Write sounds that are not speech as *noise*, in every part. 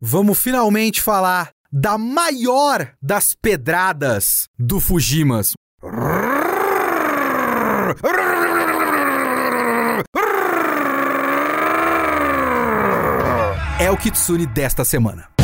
vamos finalmente falar da maior das pedradas do Fujimas. É o Kitsune desta semana.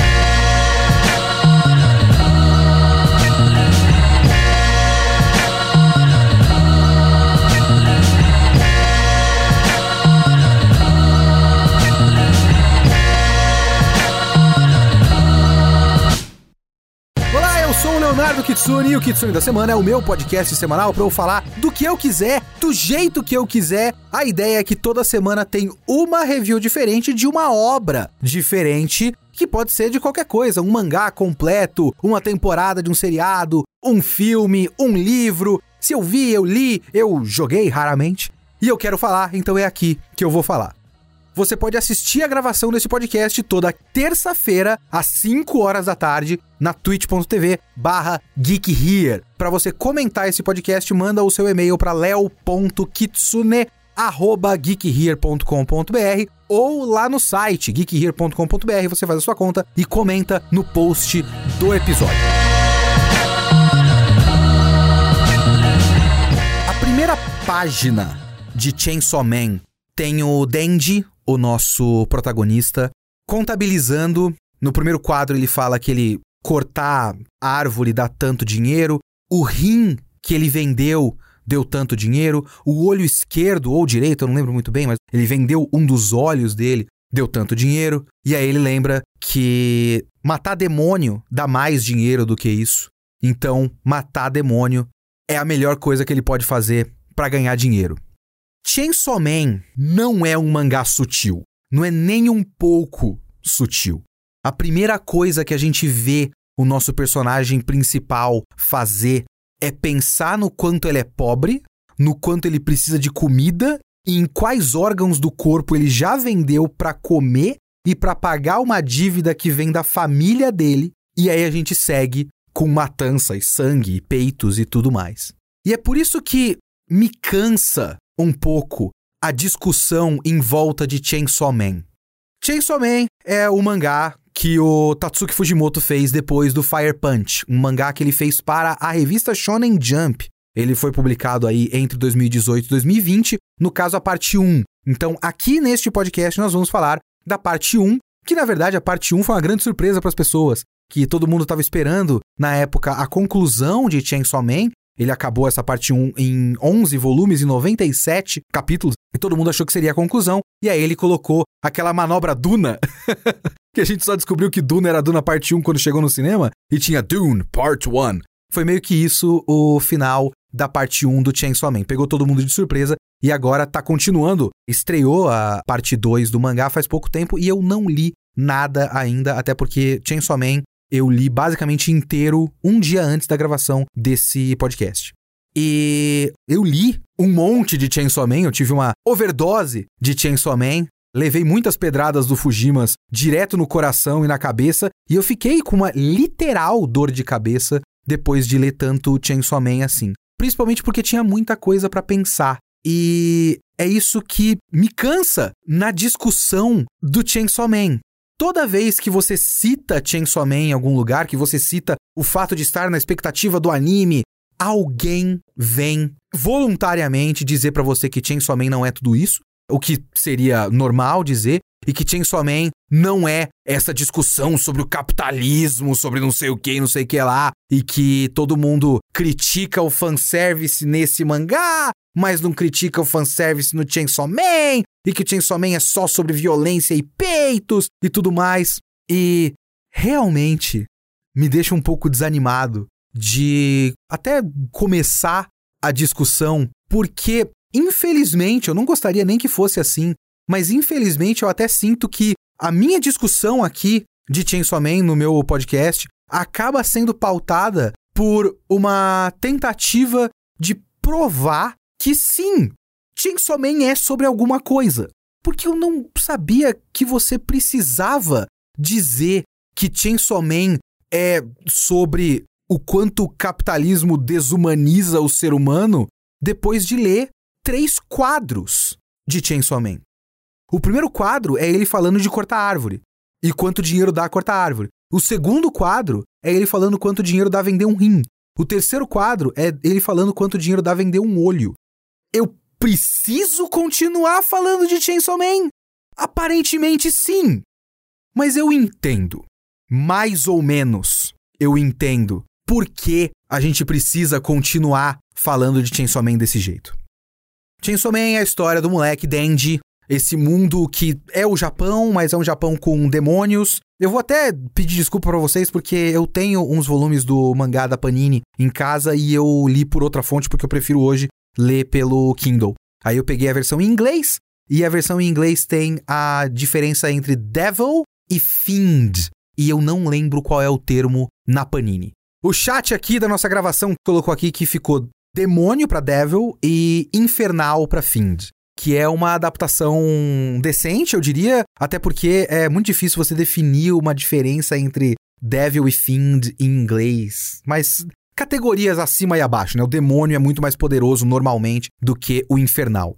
Sou o Leonardo Kitsune e o Kitsune da Semana é o meu podcast semanal para eu falar do que eu quiser, do jeito que eu quiser. A ideia é que toda semana tem uma review diferente de uma obra diferente que pode ser de qualquer coisa, um mangá completo, uma temporada de um seriado, um filme, um livro. Se eu vi, eu li, eu joguei raramente. E eu quero falar, então é aqui que eu vou falar. Você pode assistir a gravação desse podcast toda terça-feira, às 5 horas da tarde, na twitch.tv barra geekhere. Para você comentar esse podcast, manda o seu e-mail para leo.kitsune arroba geekhere.com.br ou lá no site geekhere.com.br você faz a sua conta e comenta no post do episódio. A primeira página de Chainsaw Man tem o Denji, o nosso protagonista, contabilizando. No primeiro quadro ele fala que ele cortar árvore dá tanto dinheiro, o rim que ele vendeu deu tanto dinheiro, o olho esquerdo ou direito, eu não lembro muito bem, mas ele vendeu um dos olhos dele, deu tanto dinheiro. E aí ele lembra que matar demônio dá mais dinheiro do que isso. Então, matar demônio é a melhor coisa que ele pode fazer para ganhar dinheiro. Chainsaw Man não é um mangá sutil. Não é nem um pouco sutil. A primeira coisa que a gente vê o nosso personagem principal fazer é pensar no quanto ele é pobre, no quanto ele precisa de comida e em quais órgãos do corpo ele já vendeu para comer e para pagar uma dívida que vem da família dele. E aí a gente segue com matança e sangue e peitos e tudo mais. E é por isso que me cansa um pouco a discussão em volta de Chainsaw Man. Chainsaw Man é o mangá que o Tatsuki Fujimoto fez depois do Fire Punch, um mangá que ele fez para a revista Shonen Jump. Ele foi publicado aí entre 2018 e 2020, no caso a parte 1. Então, aqui neste podcast nós vamos falar da parte 1, que na verdade a parte 1 foi uma grande surpresa para as pessoas, que todo mundo estava esperando na época a conclusão de Chainsaw Man, ele acabou essa parte 1 em 11 volumes e 97 capítulos, e todo mundo achou que seria a conclusão, e aí ele colocou aquela manobra Duna, *laughs* que a gente só descobriu que Duna era Duna parte 1 quando chegou no cinema, e tinha Dune Part 1. Foi meio que isso o final da parte 1 do Chainsaw Man. Pegou todo mundo de surpresa e agora tá continuando. Estreou a parte 2 do mangá faz pouco tempo e eu não li nada ainda, até porque Chainsaw Man eu li basicamente inteiro um dia antes da gravação desse podcast. E eu li um monte de Chainsaw Man, eu tive uma overdose de Chainsaw Man, levei muitas pedradas do Fujimas direto no coração e na cabeça, e eu fiquei com uma literal dor de cabeça depois de ler tanto Chainsaw Man assim. Principalmente porque tinha muita coisa para pensar. E é isso que me cansa na discussão do Chainsaw Man. Toda vez que você cita Chainsaw Man em algum lugar, que você cita o fato de estar na expectativa do anime, alguém vem voluntariamente dizer para você que Chainsaw Man não é tudo isso, o que seria normal dizer, e que Chainsaw Man não é essa discussão sobre o capitalismo, sobre não sei o que, não sei o que lá, e que todo mundo critica o fanservice nesse mangá, mas não critica o fanservice no Chainsaw Man, e que Chainsaw Man é só sobre violência e peitos e tudo mais. E realmente me deixa um pouco desanimado de até começar a discussão, porque infelizmente eu não gostaria nem que fosse assim, mas infelizmente eu até sinto que a minha discussão aqui de Chainsaw Man no meu podcast acaba sendo pautada por uma tentativa de provar que sim, Chainsaw Man é sobre alguma coisa. Porque eu não sabia que você precisava dizer que Chainsaw Man é sobre o quanto o capitalismo desumaniza o ser humano depois de ler três quadros de Chainsaw Man. O primeiro quadro é ele falando de cortar árvore. e quanto dinheiro dá cortar árvore. O segundo quadro é ele falando quanto dinheiro dá vender um rim. O terceiro quadro é ele falando quanto dinheiro dá vender um olho. Eu preciso continuar falando de Chainsaw Man? Aparentemente sim. Mas eu entendo. Mais ou menos. Eu entendo por que a gente precisa continuar falando de Chainsaw Man desse jeito. Chainsaw Man é a história do moleque Denji, esse mundo que é o Japão, mas é um Japão com demônios. Eu vou até pedir desculpa para vocês porque eu tenho uns volumes do mangá da Panini em casa e eu li por outra fonte porque eu prefiro hoje ler pelo Kindle. Aí eu peguei a versão em inglês e a versão em inglês tem a diferença entre devil e fiend. E eu não lembro qual é o termo na Panini. O chat aqui da nossa gravação colocou aqui que ficou demônio para devil e infernal para fiend que é uma adaptação decente, eu diria, até porque é muito difícil você definir uma diferença entre Devil e Fiend em inglês. Mas categorias acima e abaixo, né? O demônio é muito mais poderoso normalmente do que o infernal.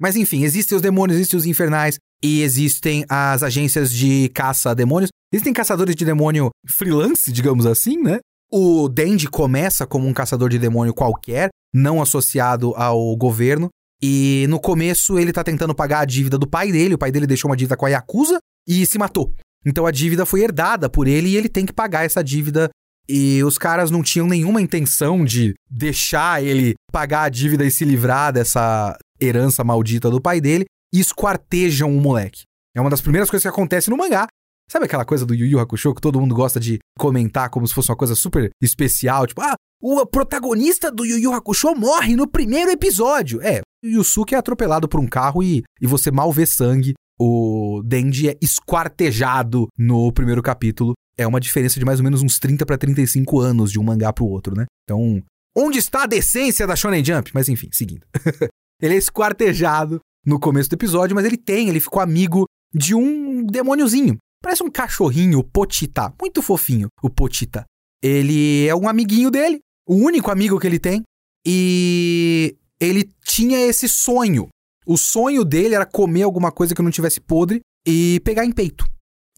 Mas enfim, existem os demônios, existem os infernais e existem as agências de caça a demônios. Existem caçadores de demônio freelance, digamos assim, né? O Dandy começa como um caçador de demônio qualquer, não associado ao governo, e no começo ele tá tentando pagar a dívida do pai dele, o pai dele deixou uma dívida com a Yakuza e se matou. Então a dívida foi herdada por ele e ele tem que pagar essa dívida. E os caras não tinham nenhuma intenção de deixar ele pagar a dívida e se livrar dessa herança maldita do pai dele e esquartejam o moleque. É uma das primeiras coisas que acontece no mangá. Sabe aquela coisa do Yu Yu Hakusho que todo mundo gosta de comentar como se fosse uma coisa super especial? Tipo, ah, o protagonista do Yu Yu Hakusho morre no primeiro episódio. É, Yusuke é atropelado por um carro e, e você mal vê sangue. O Denji é esquartejado no primeiro capítulo. É uma diferença de mais ou menos uns 30 para 35 anos de um mangá pro outro, né? Então, onde está a decência da Shonen Jump? Mas enfim, seguindo. *laughs* ele é esquartejado no começo do episódio, mas ele tem, ele ficou amigo de um demôniozinho. Parece um cachorrinho, o Potita. Muito fofinho, o Potita. Ele é um amiguinho dele, o único amigo que ele tem. E ele tinha esse sonho. O sonho dele era comer alguma coisa que não tivesse podre e pegar em peito.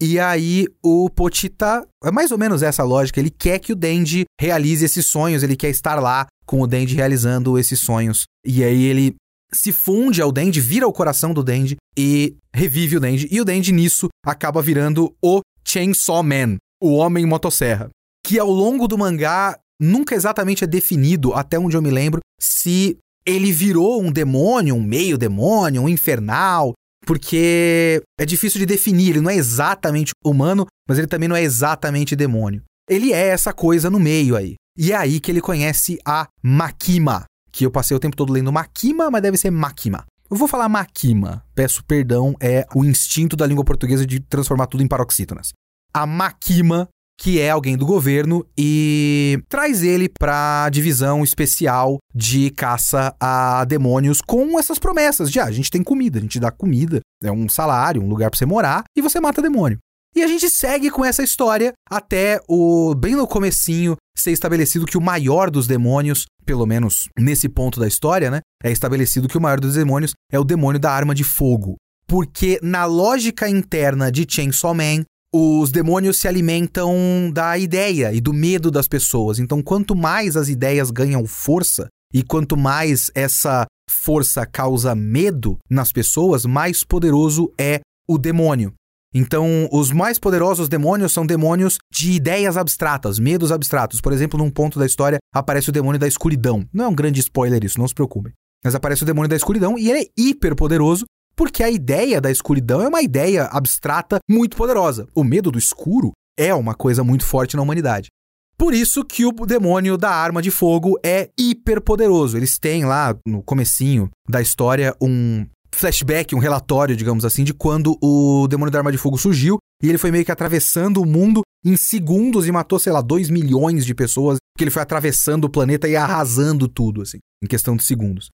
E aí o Potita, é mais ou menos essa lógica, ele quer que o Dendy realize esses sonhos, ele quer estar lá com o Dendy realizando esses sonhos. E aí ele se funde ao Dendy, vira o coração do Dendy e revive o Dendy. E o Dendy nisso acaba virando o Chainsaw Man, o Homem Motosserra. Que ao longo do mangá nunca exatamente é definido, até onde eu me lembro, se ele virou um demônio, um meio demônio, um infernal, porque é difícil de definir, ele não é exatamente humano, mas ele também não é exatamente demônio. Ele é essa coisa no meio aí. E é aí que ele conhece a Makima, que eu passei o tempo todo lendo Makima, mas deve ser Makima. Eu vou falar Makima, peço perdão, é o instinto da língua portuguesa de transformar tudo em paroxítonas. A Makima que é alguém do governo, e traz ele para a divisão especial de caça a demônios com essas promessas de ah, a gente tem comida, a gente dá comida, é um salário, um lugar para você morar e você mata demônio. E a gente segue com essa história até o bem no comecinho ser estabelecido que o maior dos demônios, pelo menos nesse ponto da história, né, é estabelecido que o maior dos demônios é o demônio da arma de fogo. Porque na lógica interna de Chainsaw Man, os demônios se alimentam da ideia e do medo das pessoas. Então, quanto mais as ideias ganham força e quanto mais essa força causa medo nas pessoas, mais poderoso é o demônio. Então, os mais poderosos demônios são demônios de ideias abstratas, medos abstratos. Por exemplo, num ponto da história aparece o demônio da escuridão. Não é um grande spoiler isso, não se preocupem. Mas aparece o demônio da escuridão e ele é hiper poderoso porque a ideia da escuridão é uma ideia abstrata muito poderosa. O medo do escuro é uma coisa muito forte na humanidade. Por isso que o demônio da arma de fogo é hiper poderoso. Eles têm lá no comecinho da história um flashback, um relatório, digamos assim, de quando o demônio da arma de fogo surgiu e ele foi meio que atravessando o mundo em segundos e matou, sei lá, 2 milhões de pessoas, que ele foi atravessando o planeta e arrasando tudo, assim, em questão de segundos.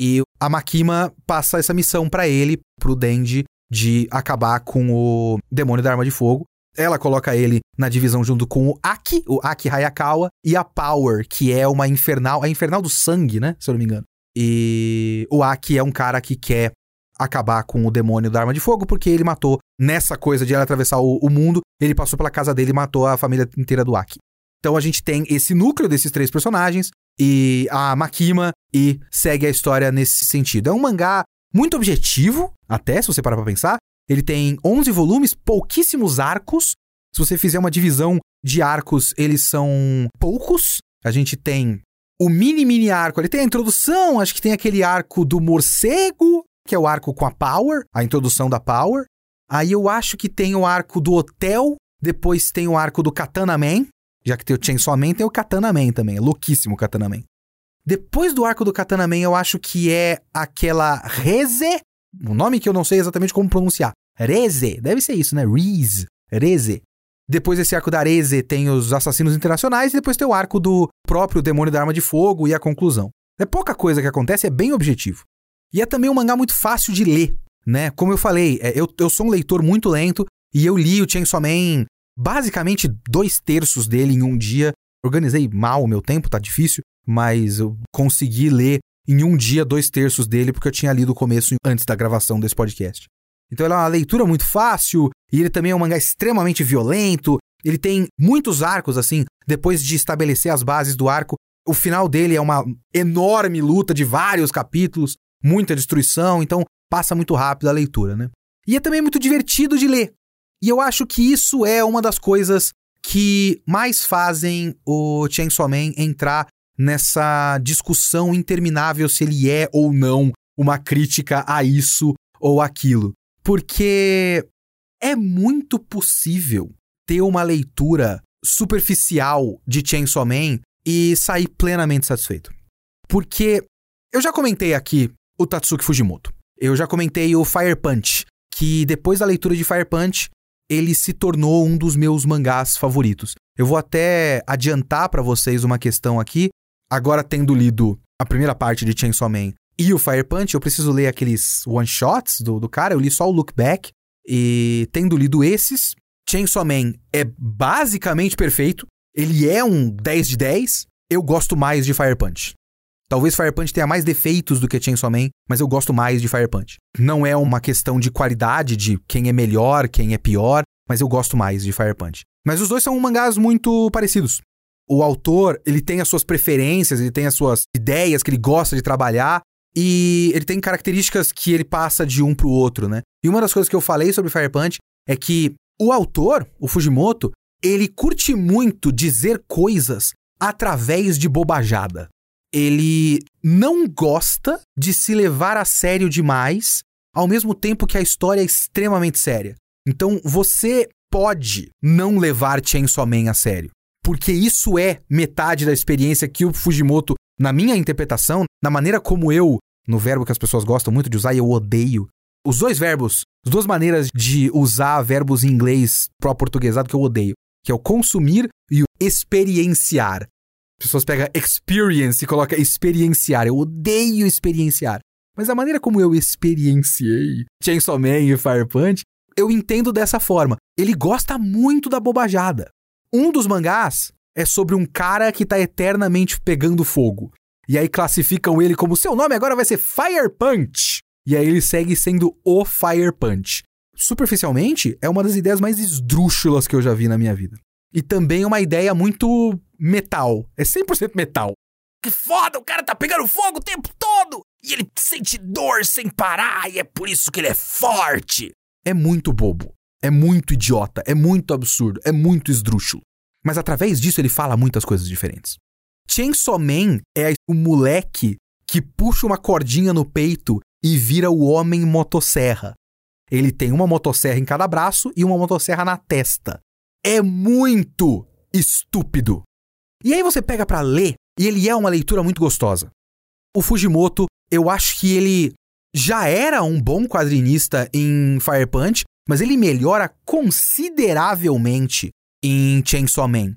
E a Makima passa essa missão para ele, pro Denji, de acabar com o demônio da arma de fogo. Ela coloca ele na divisão junto com o Aki, o Aki Hayakawa, e a Power, que é uma infernal, a infernal do sangue, né? Se eu não me engano. E o Aki é um cara que quer acabar com o demônio da arma de fogo, porque ele matou nessa coisa de ela atravessar o, o mundo, ele passou pela casa dele e matou a família inteira do Aki. Então a gente tem esse núcleo desses três personagens e a Makima e segue a história nesse sentido. É um mangá muito objetivo, até se você parar pra pensar. Ele tem 11 volumes, pouquíssimos arcos. Se você fizer uma divisão de arcos, eles são poucos. A gente tem o mini mini arco, ele tem a introdução, acho que tem aquele arco do morcego, que é o arco com a Power, a introdução da Power. Aí eu acho que tem o arco do hotel, depois tem o arco do Katana Man, já que tem o Chainsaw Man, tem o Katana Man também, é louquíssimo o Katana Man. Depois do arco do Katana Man, eu acho que é aquela Reze, um nome que eu não sei exatamente como pronunciar. Reze, deve ser isso, né? Reze, Reze. Depois desse arco da Reze tem os assassinos internacionais e depois tem o arco do próprio demônio da arma de fogo e a conclusão. É pouca coisa que acontece, é bem objetivo. E é também um mangá muito fácil de ler, né? Como eu falei, é, eu, eu sou um leitor muito lento e eu li o Chainsaw Man basicamente dois terços dele em um dia. Organizei mal o meu tempo, tá difícil, mas eu consegui ler em um dia dois terços dele porque eu tinha lido o começo antes da gravação desse podcast. Então ele é uma leitura muito fácil e ele também é um mangá extremamente violento. Ele tem muitos arcos assim, depois de estabelecer as bases do arco, o final dele é uma enorme luta de vários capítulos, muita destruição, então passa muito rápido a leitura, né? E é também muito divertido de ler. E eu acho que isso é uma das coisas que mais fazem o Chainsaw Man entrar nessa discussão interminável se ele é ou não uma crítica a isso ou aquilo. Porque é muito possível ter uma leitura superficial de Chainsaw Man e sair plenamente satisfeito. Porque eu já comentei aqui o Tatsuki Fujimoto. Eu já comentei o Fire Punch, que depois da leitura de Fire Punch, ele se tornou um dos meus mangás favoritos. Eu vou até adiantar para vocês uma questão aqui. Agora, tendo lido a primeira parte de Chainsaw Man e o Fire Punch, eu preciso ler aqueles one-shots do, do cara. Eu li só o Look Back. E tendo lido esses, Chainsaw Man é basicamente perfeito. Ele é um 10 de 10. Eu gosto mais de Fire Punch. Talvez Fire Punch tenha mais defeitos do que Chainsaw Man, mas eu gosto mais de Fire Punch. Não é uma questão de qualidade, de quem é melhor, quem é pior, mas eu gosto mais de Fire Punch. Mas os dois são mangás muito parecidos. O autor, ele tem as suas preferências, ele tem as suas ideias que ele gosta de trabalhar, e ele tem características que ele passa de um pro outro, né? E uma das coisas que eu falei sobre Fire Punch é que o autor, o Fujimoto, ele curte muito dizer coisas através de bobajada ele não gosta de se levar a sério demais, ao mesmo tempo que a história é extremamente séria. Então você pode não levar Chainsaw Man a sério, porque isso é metade da experiência que o Fujimoto, na minha interpretação, na maneira como eu, no verbo que as pessoas gostam muito de usar e eu odeio, os dois verbos, as duas maneiras de usar verbos em inglês pro portuguesado que eu odeio, que é o consumir e o experienciar pessoas pegam experience e colocam experienciar. Eu odeio experienciar. Mas a maneira como eu experienciei Chainsaw Man e Fire Punch, eu entendo dessa forma. Ele gosta muito da bobajada. Um dos mangás é sobre um cara que tá eternamente pegando fogo. E aí classificam ele como seu nome agora vai ser Fire Punch. E aí ele segue sendo o Fire Punch. Superficialmente, é uma das ideias mais esdrúxulas que eu já vi na minha vida. E também uma ideia muito metal. É 100% metal. Que foda, o cara tá pegando fogo o tempo todo! E ele sente dor sem parar, e é por isso que ele é forte! É muito bobo. É muito idiota. É muito absurdo. É muito esdrúxulo. Mas através disso ele fala muitas coisas diferentes. Chainsaw Man é o moleque que puxa uma cordinha no peito e vira o homem motosserra. Ele tem uma motosserra em cada braço e uma motosserra na testa. É muito estúpido. E aí você pega para ler e ele é uma leitura muito gostosa. O Fujimoto, eu acho que ele já era um bom quadrinista em Fire Punch, mas ele melhora consideravelmente em Chainsaw Man.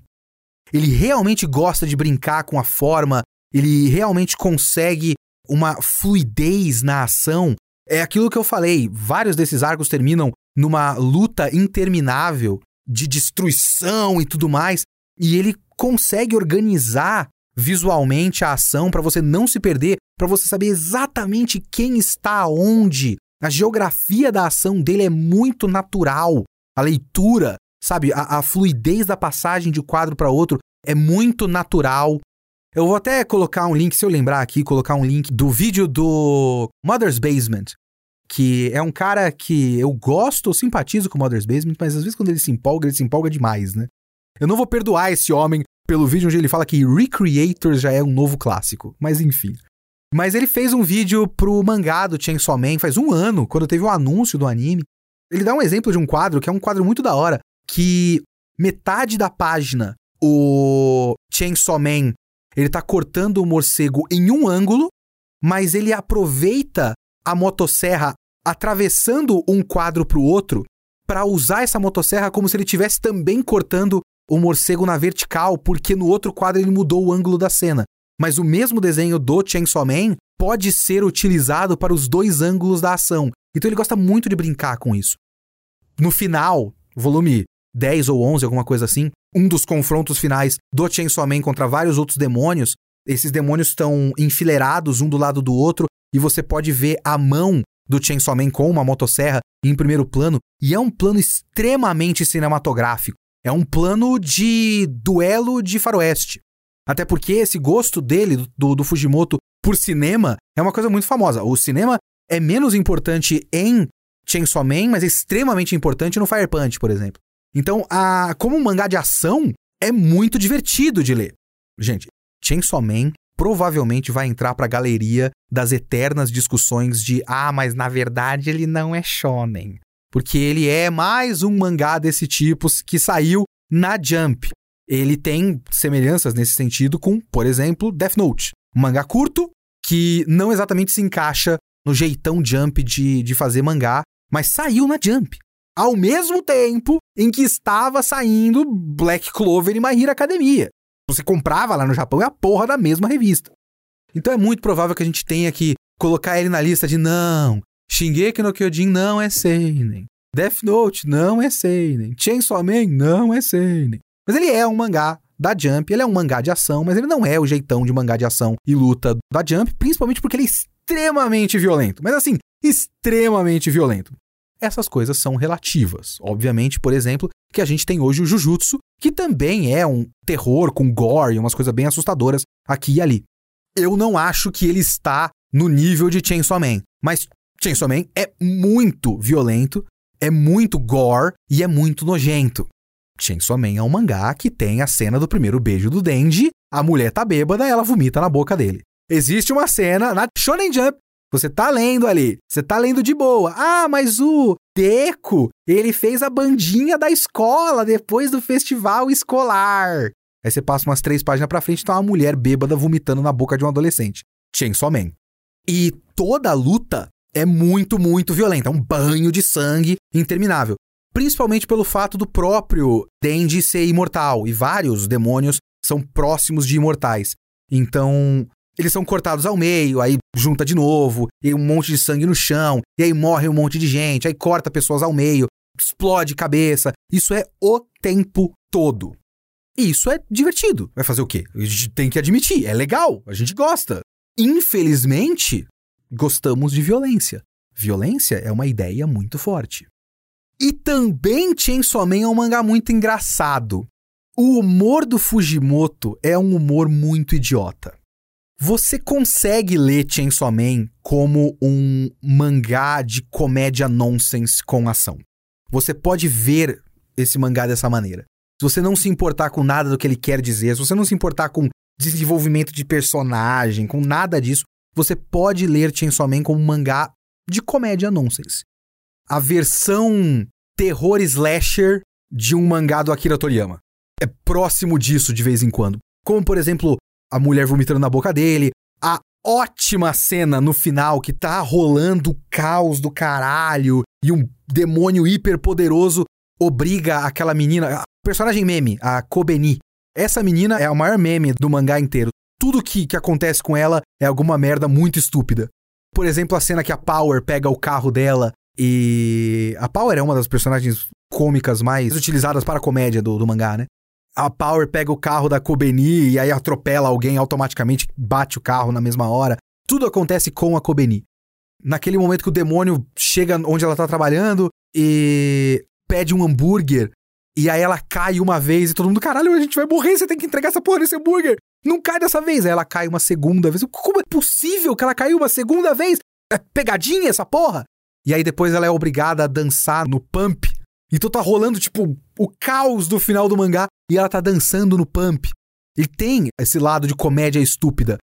Ele realmente gosta de brincar com a forma, ele realmente consegue uma fluidez na ação. É aquilo que eu falei, vários desses arcos terminam numa luta interminável de destruição e tudo mais, e ele consegue organizar visualmente a ação para você não se perder, para você saber exatamente quem está onde A geografia da ação dele é muito natural. A leitura, sabe? A, a fluidez da passagem de um quadro para outro é muito natural. Eu vou até colocar um link, se eu lembrar aqui, colocar um link do vídeo do Mother's Basement, que é um cara que eu gosto, eu simpatizo com o Mother's Basement, mas às vezes quando ele se empolga, ele se empolga demais, né? Eu não vou perdoar esse homem pelo vídeo onde ele fala que Recreators já é um novo clássico, mas enfim. Mas ele fez um vídeo pro mangá do Chainsaw Man faz um ano, quando teve o um anúncio do anime. Ele dá um exemplo de um quadro que é um quadro muito da hora, que metade da página o Chainsaw Man ele tá cortando o morcego em um ângulo, mas ele aproveita a motosserra atravessando um quadro para o outro para usar essa motosserra como se ele estivesse também cortando o morcego na vertical, porque no outro quadro ele mudou o ângulo da cena. Mas o mesmo desenho do Chainsaw Man pode ser utilizado para os dois ângulos da ação. Então ele gosta muito de brincar com isso. No final, volume 10 ou 11, alguma coisa assim, um dos confrontos finais do Chainsaw Man contra vários outros demônios. Esses demônios estão enfileirados um do lado do outro e você pode ver a mão do Chainsaw Man com uma motosserra em primeiro plano, e é um plano extremamente cinematográfico. É um plano de duelo de faroeste. Até porque esse gosto dele, do, do Fujimoto, por cinema é uma coisa muito famosa. O cinema é menos importante em Chainsaw Man, mas é extremamente importante no Fire Punch, por exemplo. Então, a, como um mangá de ação, é muito divertido de ler. Gente, Chainsaw Man provavelmente vai entrar para a galeria das eternas discussões de ah, mas na verdade ele não é shonen, porque ele é mais um mangá desse tipo que saiu na Jump. Ele tem semelhanças nesse sentido com, por exemplo, Death Note, um mangá curto que não exatamente se encaixa no jeitão Jump de, de fazer mangá, mas saiu na Jump ao mesmo tempo em que estava saindo Black Clover e My Hero Academia. Você comprava lá no Japão é a porra da mesma revista. Então é muito provável que a gente tenha que colocar ele na lista de não, Shingeki no Kyojin não é seinen, Death Note não é seinen, Chainsaw Man não é seinen. Mas ele é um mangá da Jump, ele é um mangá de ação, mas ele não é o jeitão de mangá de ação e luta da Jump, principalmente porque ele é extremamente violento. Mas assim, extremamente violento essas coisas são relativas. Obviamente, por exemplo, que a gente tem hoje o Jujutsu, que também é um terror com gore umas coisas bem assustadoras aqui e ali. Eu não acho que ele está no nível de Chainsaw Man, mas Chainsaw Man é muito violento, é muito gore e é muito nojento. Chainsaw Man é um mangá que tem a cena do primeiro beijo do Denji, a mulher tá bêbada ela vomita na boca dele. Existe uma cena na Shonen Jump você tá lendo ali, você tá lendo de boa. Ah, mas o Deco, ele fez a bandinha da escola depois do festival escolar. Aí você passa umas três páginas pra frente e tá uma mulher bêbada vomitando na boca de um adolescente. Chainsaw Man. E toda a luta é muito, muito violenta. É um banho de sangue interminável. Principalmente pelo fato do próprio Denji ser imortal. E vários demônios são próximos de imortais. Então, eles são cortados ao meio, aí junta de novo, e um monte de sangue no chão, e aí morre um monte de gente, aí corta pessoas ao meio, explode cabeça. Isso é o tempo todo. E isso é divertido. Vai fazer o quê? A gente tem que admitir, é legal, a gente gosta. Infelizmente, gostamos de violência. Violência é uma ideia muito forte. E também Chainsaw Man é um mangá muito engraçado. O humor do Fujimoto é um humor muito idiota. Você consegue ler Chainsaw Man como um mangá de comédia nonsense com ação. Você pode ver esse mangá dessa maneira. Se você não se importar com nada do que ele quer dizer, se você não se importar com desenvolvimento de personagem, com nada disso, você pode ler Chainsaw Man como um mangá de comédia nonsense. A versão terror slasher de um mangá do Akira Toriyama. É próximo disso de vez em quando. Como, por exemplo, a mulher vomitando na boca dele, a ótima cena no final que tá rolando o caos do caralho e um demônio hiper poderoso obriga aquela menina, a personagem meme, a Kobeni. Essa menina é o maior meme do mangá inteiro. Tudo que, que acontece com ela é alguma merda muito estúpida. Por exemplo, a cena que a Power pega o carro dela e. A Power é uma das personagens cômicas mais utilizadas para a comédia do, do mangá, né? A Power pega o carro da Kobeni e aí atropela alguém automaticamente, bate o carro na mesma hora. Tudo acontece com a Kobeni. naquele momento que o demônio chega onde ela tá trabalhando e pede um hambúrguer. E aí ela cai uma vez e todo mundo, caralho, a gente vai morrer, você tem que entregar essa porra desse hambúrguer. Não cai dessa vez. Aí ela cai uma segunda vez. Como é possível que ela caiu uma segunda vez? É pegadinha essa porra? E aí depois ela é obrigada a dançar no pump. Então tá rolando, tipo, o caos do final do mangá e ela tá dançando no pump. E tem esse lado de comédia estúpida.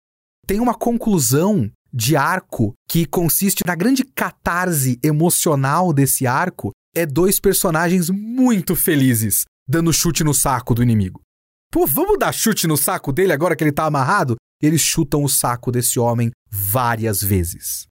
Tem uma conclusão de arco que consiste na grande catarse emocional desse arco. É dois personagens muito felizes dando chute no saco do inimigo. Pô, vamos dar chute no saco dele agora que ele tá amarrado? Eles chutam o saco desse homem várias vezes.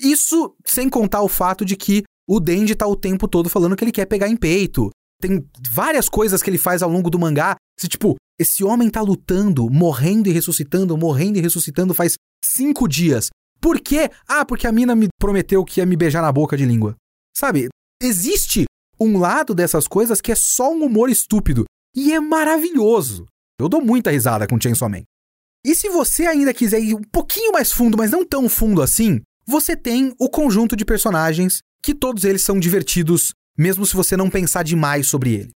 Isso sem contar o fato de que o Denji tá o tempo todo falando que ele quer pegar em peito. Tem várias coisas que ele faz ao longo do mangá. Se, tipo, esse homem tá lutando, morrendo e ressuscitando, morrendo e ressuscitando faz cinco dias. Por quê? Ah, porque a mina me prometeu que ia me beijar na boca de língua. Sabe? Existe um lado dessas coisas que é só um humor estúpido. E é maravilhoso. Eu dou muita risada com Chainsaw Man. E se você ainda quiser ir um pouquinho mais fundo, mas não tão fundo assim, você tem o conjunto de personagens que todos eles são divertidos, mesmo se você não pensar demais sobre ele.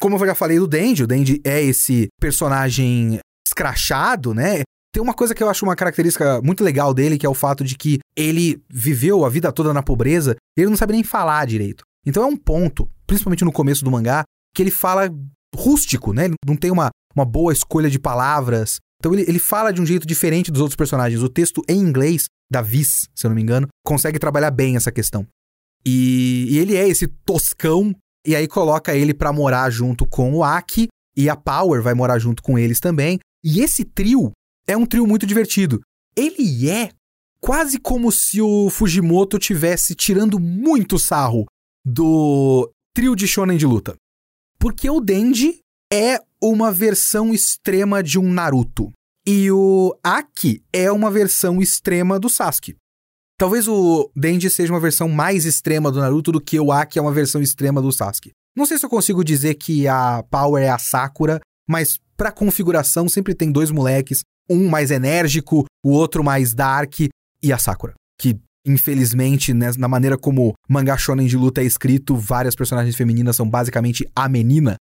Como eu já falei do Denji, o Denji é esse personagem escrachado, né? Tem uma coisa que eu acho uma característica muito legal dele, que é o fato de que ele viveu a vida toda na pobreza, e ele não sabe nem falar direito. Então é um ponto, principalmente no começo do mangá, que ele fala rústico, né? Ele não tem uma, uma boa escolha de palavras. Então ele, ele fala de um jeito diferente dos outros personagens. O texto em inglês, da Viz, se eu não me engano, consegue trabalhar bem essa questão. E, e ele é esse toscão, e aí coloca ele pra morar junto com o Aki, e a Power vai morar junto com eles também. E esse trio é um trio muito divertido. Ele é quase como se o Fujimoto tivesse tirando muito sarro do trio de shonen de luta. Porque o Denji é uma versão extrema de um Naruto. E o Aki é uma versão extrema do Sasuke. Talvez o Denji seja uma versão mais extrema do Naruto do que o Aki é uma versão extrema do Sasuke. Não sei se eu consigo dizer que a Power é a Sakura, mas pra configuração sempre tem dois moleques, um mais enérgico, o outro mais dark e a Sakura, que infelizmente, né, na maneira como mangá shonen de luta é escrito, várias personagens femininas são basicamente a menina.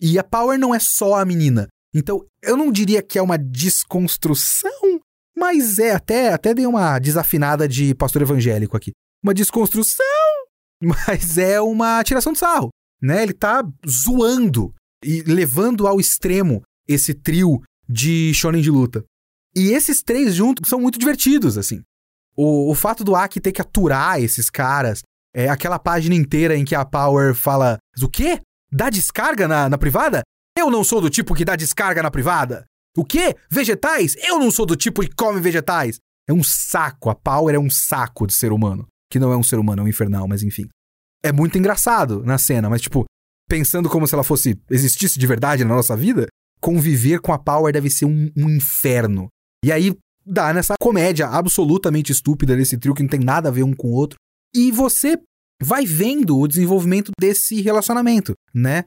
E a Power não é só a menina. Então, eu não diria que é uma desconstrução, mas é até até dei uma desafinada de pastor evangélico aqui. Uma desconstrução, *laughs* mas é uma tiração de sarro, né? Ele tá zoando e levando ao extremo esse trio de shonen de luta. E esses três juntos são muito divertidos, assim. O, o fato do Aki ter que aturar esses caras, é aquela página inteira em que a Power fala: O quê? Dá descarga na, na privada? Eu não sou do tipo que dá descarga na privada. O quê? Vegetais? Eu não sou do tipo que come vegetais. É um saco. A Power é um saco de ser humano. Que não é um ser humano, é um infernal, mas enfim. É muito engraçado na cena, mas tipo, pensando como se ela fosse. existisse de verdade na nossa vida, conviver com a Power deve ser um, um inferno. E aí dá nessa comédia absolutamente estúpida desse trio que não tem nada a ver um com o outro. E você vai vendo o desenvolvimento desse relacionamento, né?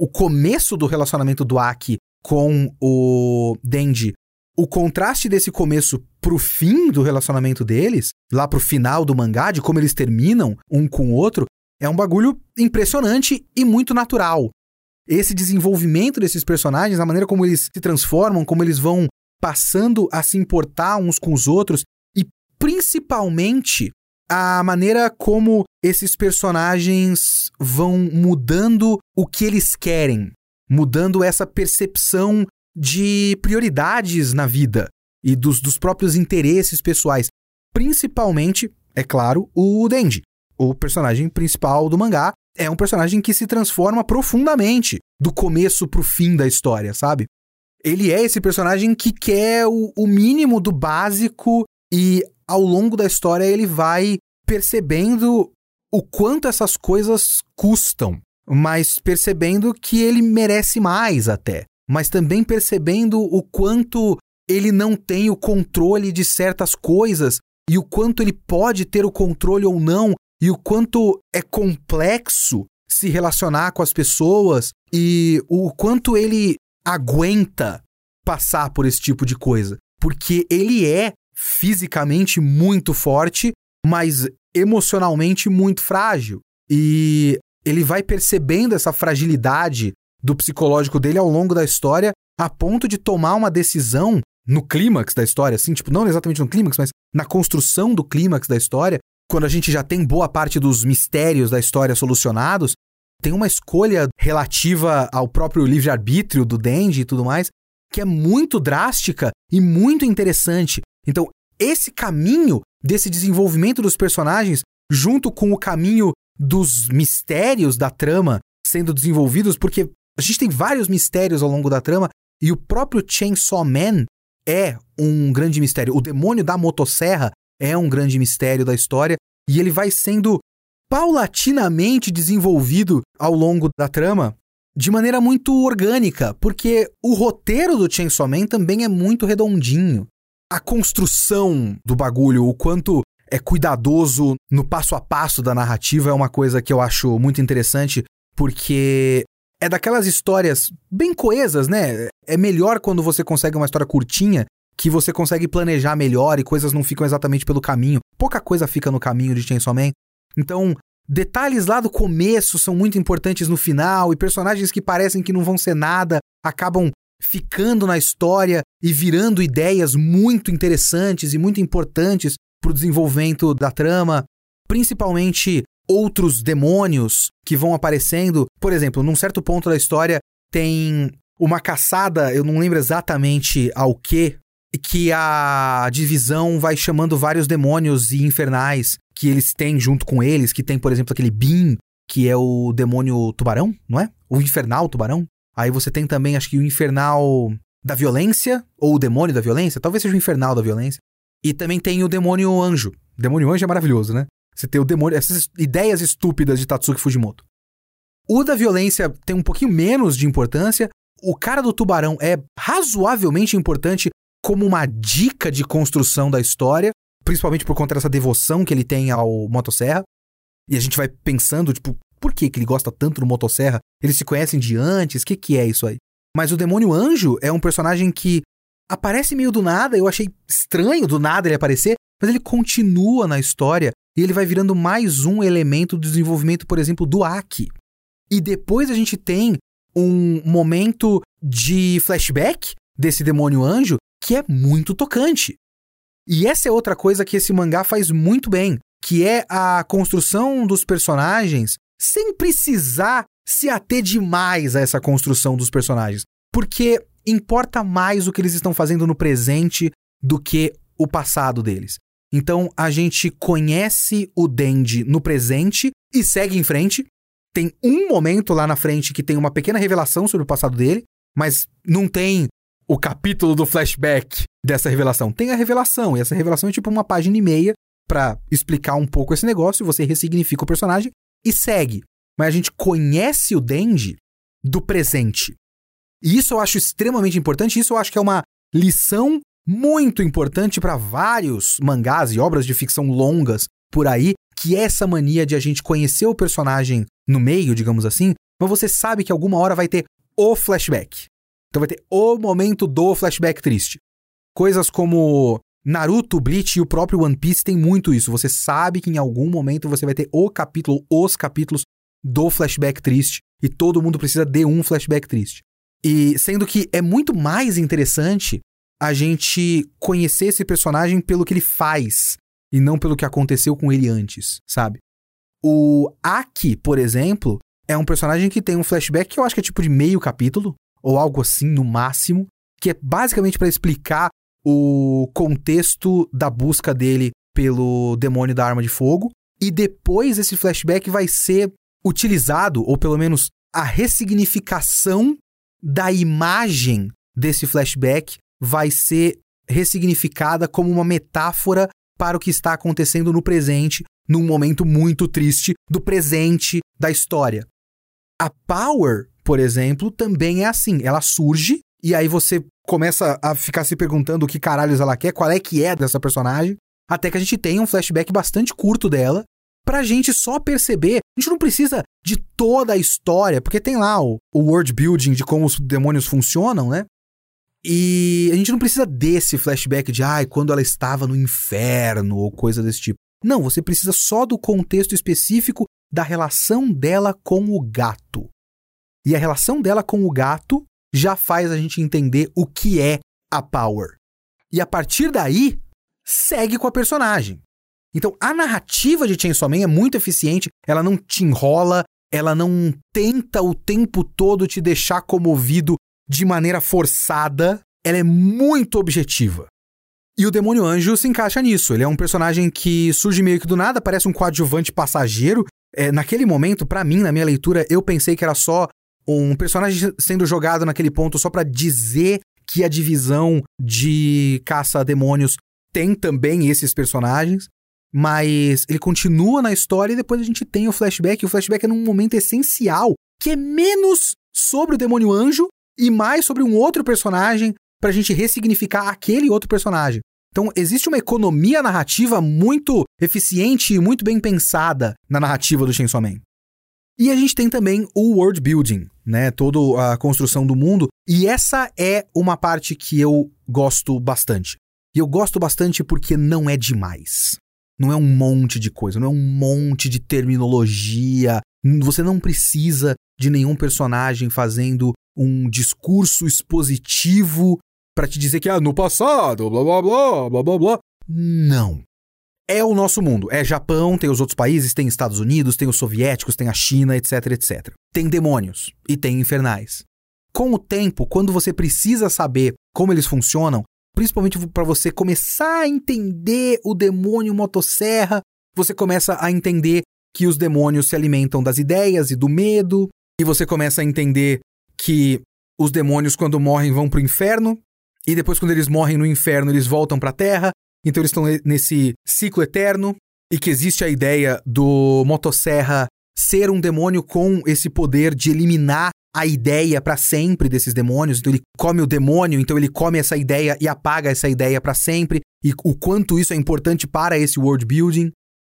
O começo do relacionamento do Aki com o Denji, o contraste desse começo pro fim do relacionamento deles, lá pro final do mangá, de como eles terminam um com o outro, é um bagulho impressionante e muito natural. Esse desenvolvimento desses personagens, a maneira como eles se transformam, como eles vão passando a se importar uns com os outros e principalmente a maneira como esses personagens vão mudando o que eles querem, mudando essa percepção de prioridades na vida e dos, dos próprios interesses pessoais. Principalmente, é claro, o Denji. O personagem principal do mangá é um personagem que se transforma profundamente do começo pro fim da história, sabe? Ele é esse personagem que quer o, o mínimo do básico e ao longo da história ele vai percebendo o quanto essas coisas custam, mas percebendo que ele merece mais até, mas também percebendo o quanto ele não tem o controle de certas coisas e o quanto ele pode ter o controle ou não e o quanto é complexo se relacionar com as pessoas e o quanto ele aguenta passar por esse tipo de coisa. Porque ele é fisicamente muito forte, mas emocionalmente muito frágil. E ele vai percebendo essa fragilidade do psicológico dele ao longo da história, a ponto de tomar uma decisão no clímax da história, assim, tipo, não exatamente no clímax, mas na construção do clímax da história, quando a gente já tem boa parte dos mistérios da história solucionados, tem uma escolha relativa ao próprio livre-arbítrio do Dandy e tudo mais, que é muito drástica e muito interessante. Então, esse caminho desse desenvolvimento dos personagens, junto com o caminho dos mistérios da trama sendo desenvolvidos, porque a gente tem vários mistérios ao longo da trama, e o próprio Chainsaw Man é um grande mistério. O demônio da motosserra é um grande mistério da história, e ele vai sendo paulatinamente desenvolvido ao longo da trama de maneira muito orgânica, porque o roteiro do Chainsaw Man também é muito redondinho. A construção do bagulho, o quanto é cuidadoso no passo a passo da narrativa é uma coisa que eu acho muito interessante, porque é daquelas histórias bem coesas, né? É melhor quando você consegue uma história curtinha, que você consegue planejar melhor e coisas não ficam exatamente pelo caminho. Pouca coisa fica no caminho de Chainsaw Man. Então, Detalhes lá do começo são muito importantes no final, e personagens que parecem que não vão ser nada acabam ficando na história e virando ideias muito interessantes e muito importantes para o desenvolvimento da trama, principalmente outros demônios que vão aparecendo. Por exemplo, num certo ponto da história tem uma caçada, eu não lembro exatamente ao que, que a divisão vai chamando vários demônios e infernais que eles têm junto com eles, que tem, por exemplo, aquele Bean, que é o demônio tubarão, não é? O infernal tubarão. Aí você tem também, acho que o infernal da violência, ou o demônio da violência, talvez seja o infernal da violência. E também tem o demônio anjo. Demônio anjo é maravilhoso, né? Você tem o demônio, essas ideias estúpidas de Tatsuki Fujimoto. O da violência tem um pouquinho menos de importância. O cara do tubarão é razoavelmente importante como uma dica de construção da história, principalmente por conta dessa devoção que ele tem ao motosserra. E a gente vai pensando, tipo, por que, que ele gosta tanto do motosserra? Eles se conhecem de antes? O que, que é isso aí? Mas o demônio anjo é um personagem que aparece meio do nada. Eu achei estranho do nada ele aparecer, mas ele continua na história e ele vai virando mais um elemento do desenvolvimento, por exemplo, do Aki. E depois a gente tem um momento de flashback desse demônio anjo que é muito tocante. E essa é outra coisa que esse mangá faz muito bem, que é a construção dos personagens sem precisar se ater demais a essa construção dos personagens. Porque importa mais o que eles estão fazendo no presente do que o passado deles. Então a gente conhece o Dendi no presente e segue em frente. Tem um momento lá na frente que tem uma pequena revelação sobre o passado dele, mas não tem o capítulo do flashback dessa revelação. Tem a revelação, e essa revelação é tipo uma página e meia para explicar um pouco esse negócio, você ressignifica o personagem e segue. Mas a gente conhece o Denji do presente. E isso eu acho extremamente importante, isso eu acho que é uma lição muito importante para vários mangás e obras de ficção longas por aí, que é essa mania de a gente conhecer o personagem no meio, digamos assim, mas você sabe que alguma hora vai ter o flashback. Então vai ter o momento do flashback triste. Coisas como Naruto, Bleach e o próprio One Piece tem muito isso. Você sabe que em algum momento você vai ter o capítulo, os capítulos do flashback triste e todo mundo precisa de um flashback triste. E sendo que é muito mais interessante a gente conhecer esse personagem pelo que ele faz e não pelo que aconteceu com ele antes, sabe? O Aki, por exemplo, é um personagem que tem um flashback que eu acho que é tipo de meio capítulo, ou algo assim no máximo, que é basicamente para explicar o contexto da busca dele pelo demônio da arma de fogo. E depois esse flashback vai ser utilizado, ou pelo menos a ressignificação da imagem desse flashback vai ser ressignificada como uma metáfora para o que está acontecendo no presente, num momento muito triste do presente da história. A Power por exemplo, também é assim. Ela surge e aí você começa a ficar se perguntando o que caralhos ela quer, qual é que é dessa personagem, até que a gente tem um flashback bastante curto dela, pra gente só perceber. A gente não precisa de toda a história, porque tem lá o, o world building de como os demônios funcionam, né? E a gente não precisa desse flashback de, ai, ah, quando ela estava no inferno ou coisa desse tipo. Não, você precisa só do contexto específico da relação dela com o gato. E a relação dela com o gato já faz a gente entender o que é a Power. E a partir daí, segue com a personagem. Então, a narrativa de Chainsaw Man é muito eficiente, ela não te enrola, ela não tenta o tempo todo te deixar comovido de maneira forçada, ela é muito objetiva. E o Demônio Anjo se encaixa nisso. Ele é um personagem que surge meio que do nada, parece um coadjuvante passageiro. É, naquele momento, para mim, na minha leitura, eu pensei que era só um personagem sendo jogado naquele ponto só para dizer que a divisão de caça-demônios tem também esses personagens. Mas ele continua na história e depois a gente tem o flashback. O flashback é num momento essencial, que é menos sobre o demônio anjo e mais sobre um outro personagem pra gente ressignificar aquele outro personagem. Então, existe uma economia narrativa muito eficiente e muito bem pensada na narrativa do Chainsaw Man. E a gente tem também o world building, né? Toda a construção do mundo. E essa é uma parte que eu gosto bastante. E eu gosto bastante porque não é demais. Não é um monte de coisa, não é um monte de terminologia. Você não precisa de nenhum personagem fazendo um discurso expositivo para te dizer que ah, no passado, blá blá blá, blá blá blá. Não. É o nosso mundo. É Japão, tem os outros países, tem Estados Unidos, tem os soviéticos, tem a China, etc, etc. Tem demônios e tem infernais. Com o tempo, quando você precisa saber como eles funcionam, principalmente para você começar a entender o demônio motosserra, você começa a entender que os demônios se alimentam das ideias e do medo, e você começa a entender que os demônios quando morrem vão pro inferno e depois, quando eles morrem no inferno, eles voltam para a Terra. Então, eles estão nesse ciclo eterno. E que existe a ideia do Motosserra ser um demônio com esse poder de eliminar a ideia para sempre desses demônios. Então, ele come o demônio, então ele come essa ideia e apaga essa ideia para sempre. E o quanto isso é importante para esse world building.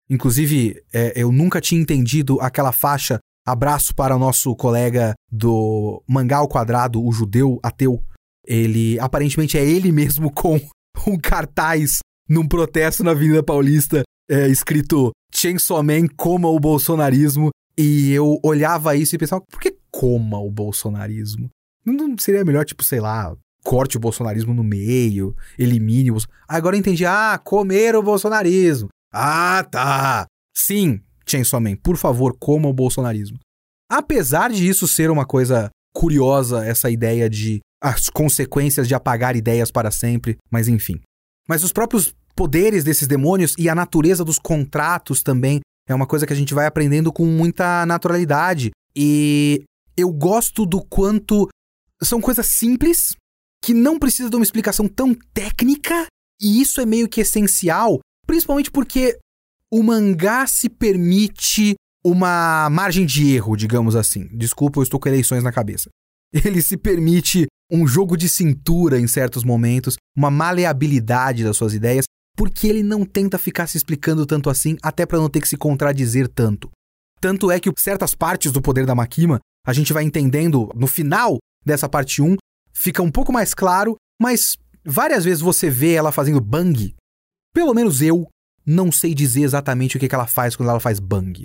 Inclusive, é, eu nunca tinha entendido aquela faixa. Abraço para o nosso colega do Mangá ao Quadrado, o judeu ateu, ele aparentemente é ele mesmo *laughs* com um cartaz num protesto na Avenida Paulista é, escrito Chainsaw Man coma o bolsonarismo. E eu olhava isso e pensava, por que coma o bolsonarismo? Não seria melhor, tipo, sei lá, corte o bolsonarismo no meio, elimine o Agora eu entendi, ah, comer o bolsonarismo. Ah, tá. Sim, Chainsaw Man, por favor, coma o bolsonarismo. Apesar de isso ser uma coisa curiosa, essa ideia de as consequências de apagar ideias para sempre, mas enfim. Mas os próprios poderes desses demônios e a natureza dos contratos também é uma coisa que a gente vai aprendendo com muita naturalidade. E eu gosto do quanto são coisas simples que não precisam de uma explicação tão técnica, e isso é meio que essencial, principalmente porque o mangá se permite uma margem de erro, digamos assim. Desculpa, eu estou com eleições na cabeça. *laughs* Ele se permite um jogo de cintura em certos momentos, uma maleabilidade das suas ideias, porque ele não tenta ficar se explicando tanto assim, até para não ter que se contradizer tanto. Tanto é que certas partes do poder da Makima, a gente vai entendendo no final dessa parte 1, fica um pouco mais claro, mas várias vezes você vê ela fazendo bang. Pelo menos eu não sei dizer exatamente o que ela faz quando ela faz bang.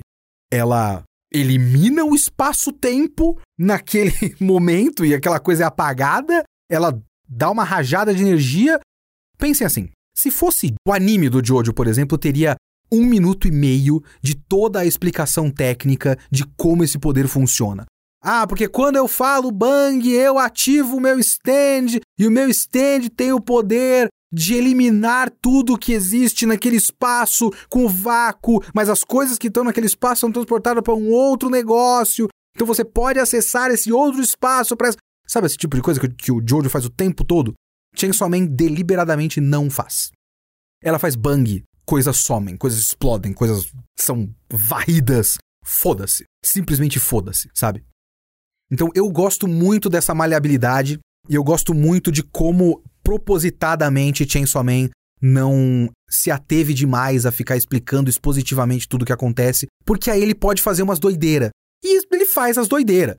Ela elimina o espaço-tempo naquele *laughs* momento e aquela coisa é apagada, ela dá uma rajada de energia. Pensem assim: se fosse o anime do Jojo, por exemplo, teria um minuto e meio de toda a explicação técnica de como esse poder funciona. Ah, porque quando eu falo bang, eu ativo o meu stand e o meu stand tem o poder de eliminar tudo que existe naquele espaço com o vácuo, mas as coisas que estão naquele espaço são transportadas para um outro negócio. Então você pode acessar esse outro espaço para. Sabe esse tipo de coisa que, que o Jojo faz o tempo todo? Chainsaw Man deliberadamente não faz. Ela faz bang, coisas somem, coisas explodem, coisas são varridas. Foda-se. Simplesmente foda-se, sabe? Então eu gosto muito dessa maleabilidade e eu gosto muito de como propositadamente Chainsaw Man não se ateve demais a ficar explicando expositivamente tudo o que acontece, porque aí ele pode fazer umas doideiras. E ele faz as doideiras.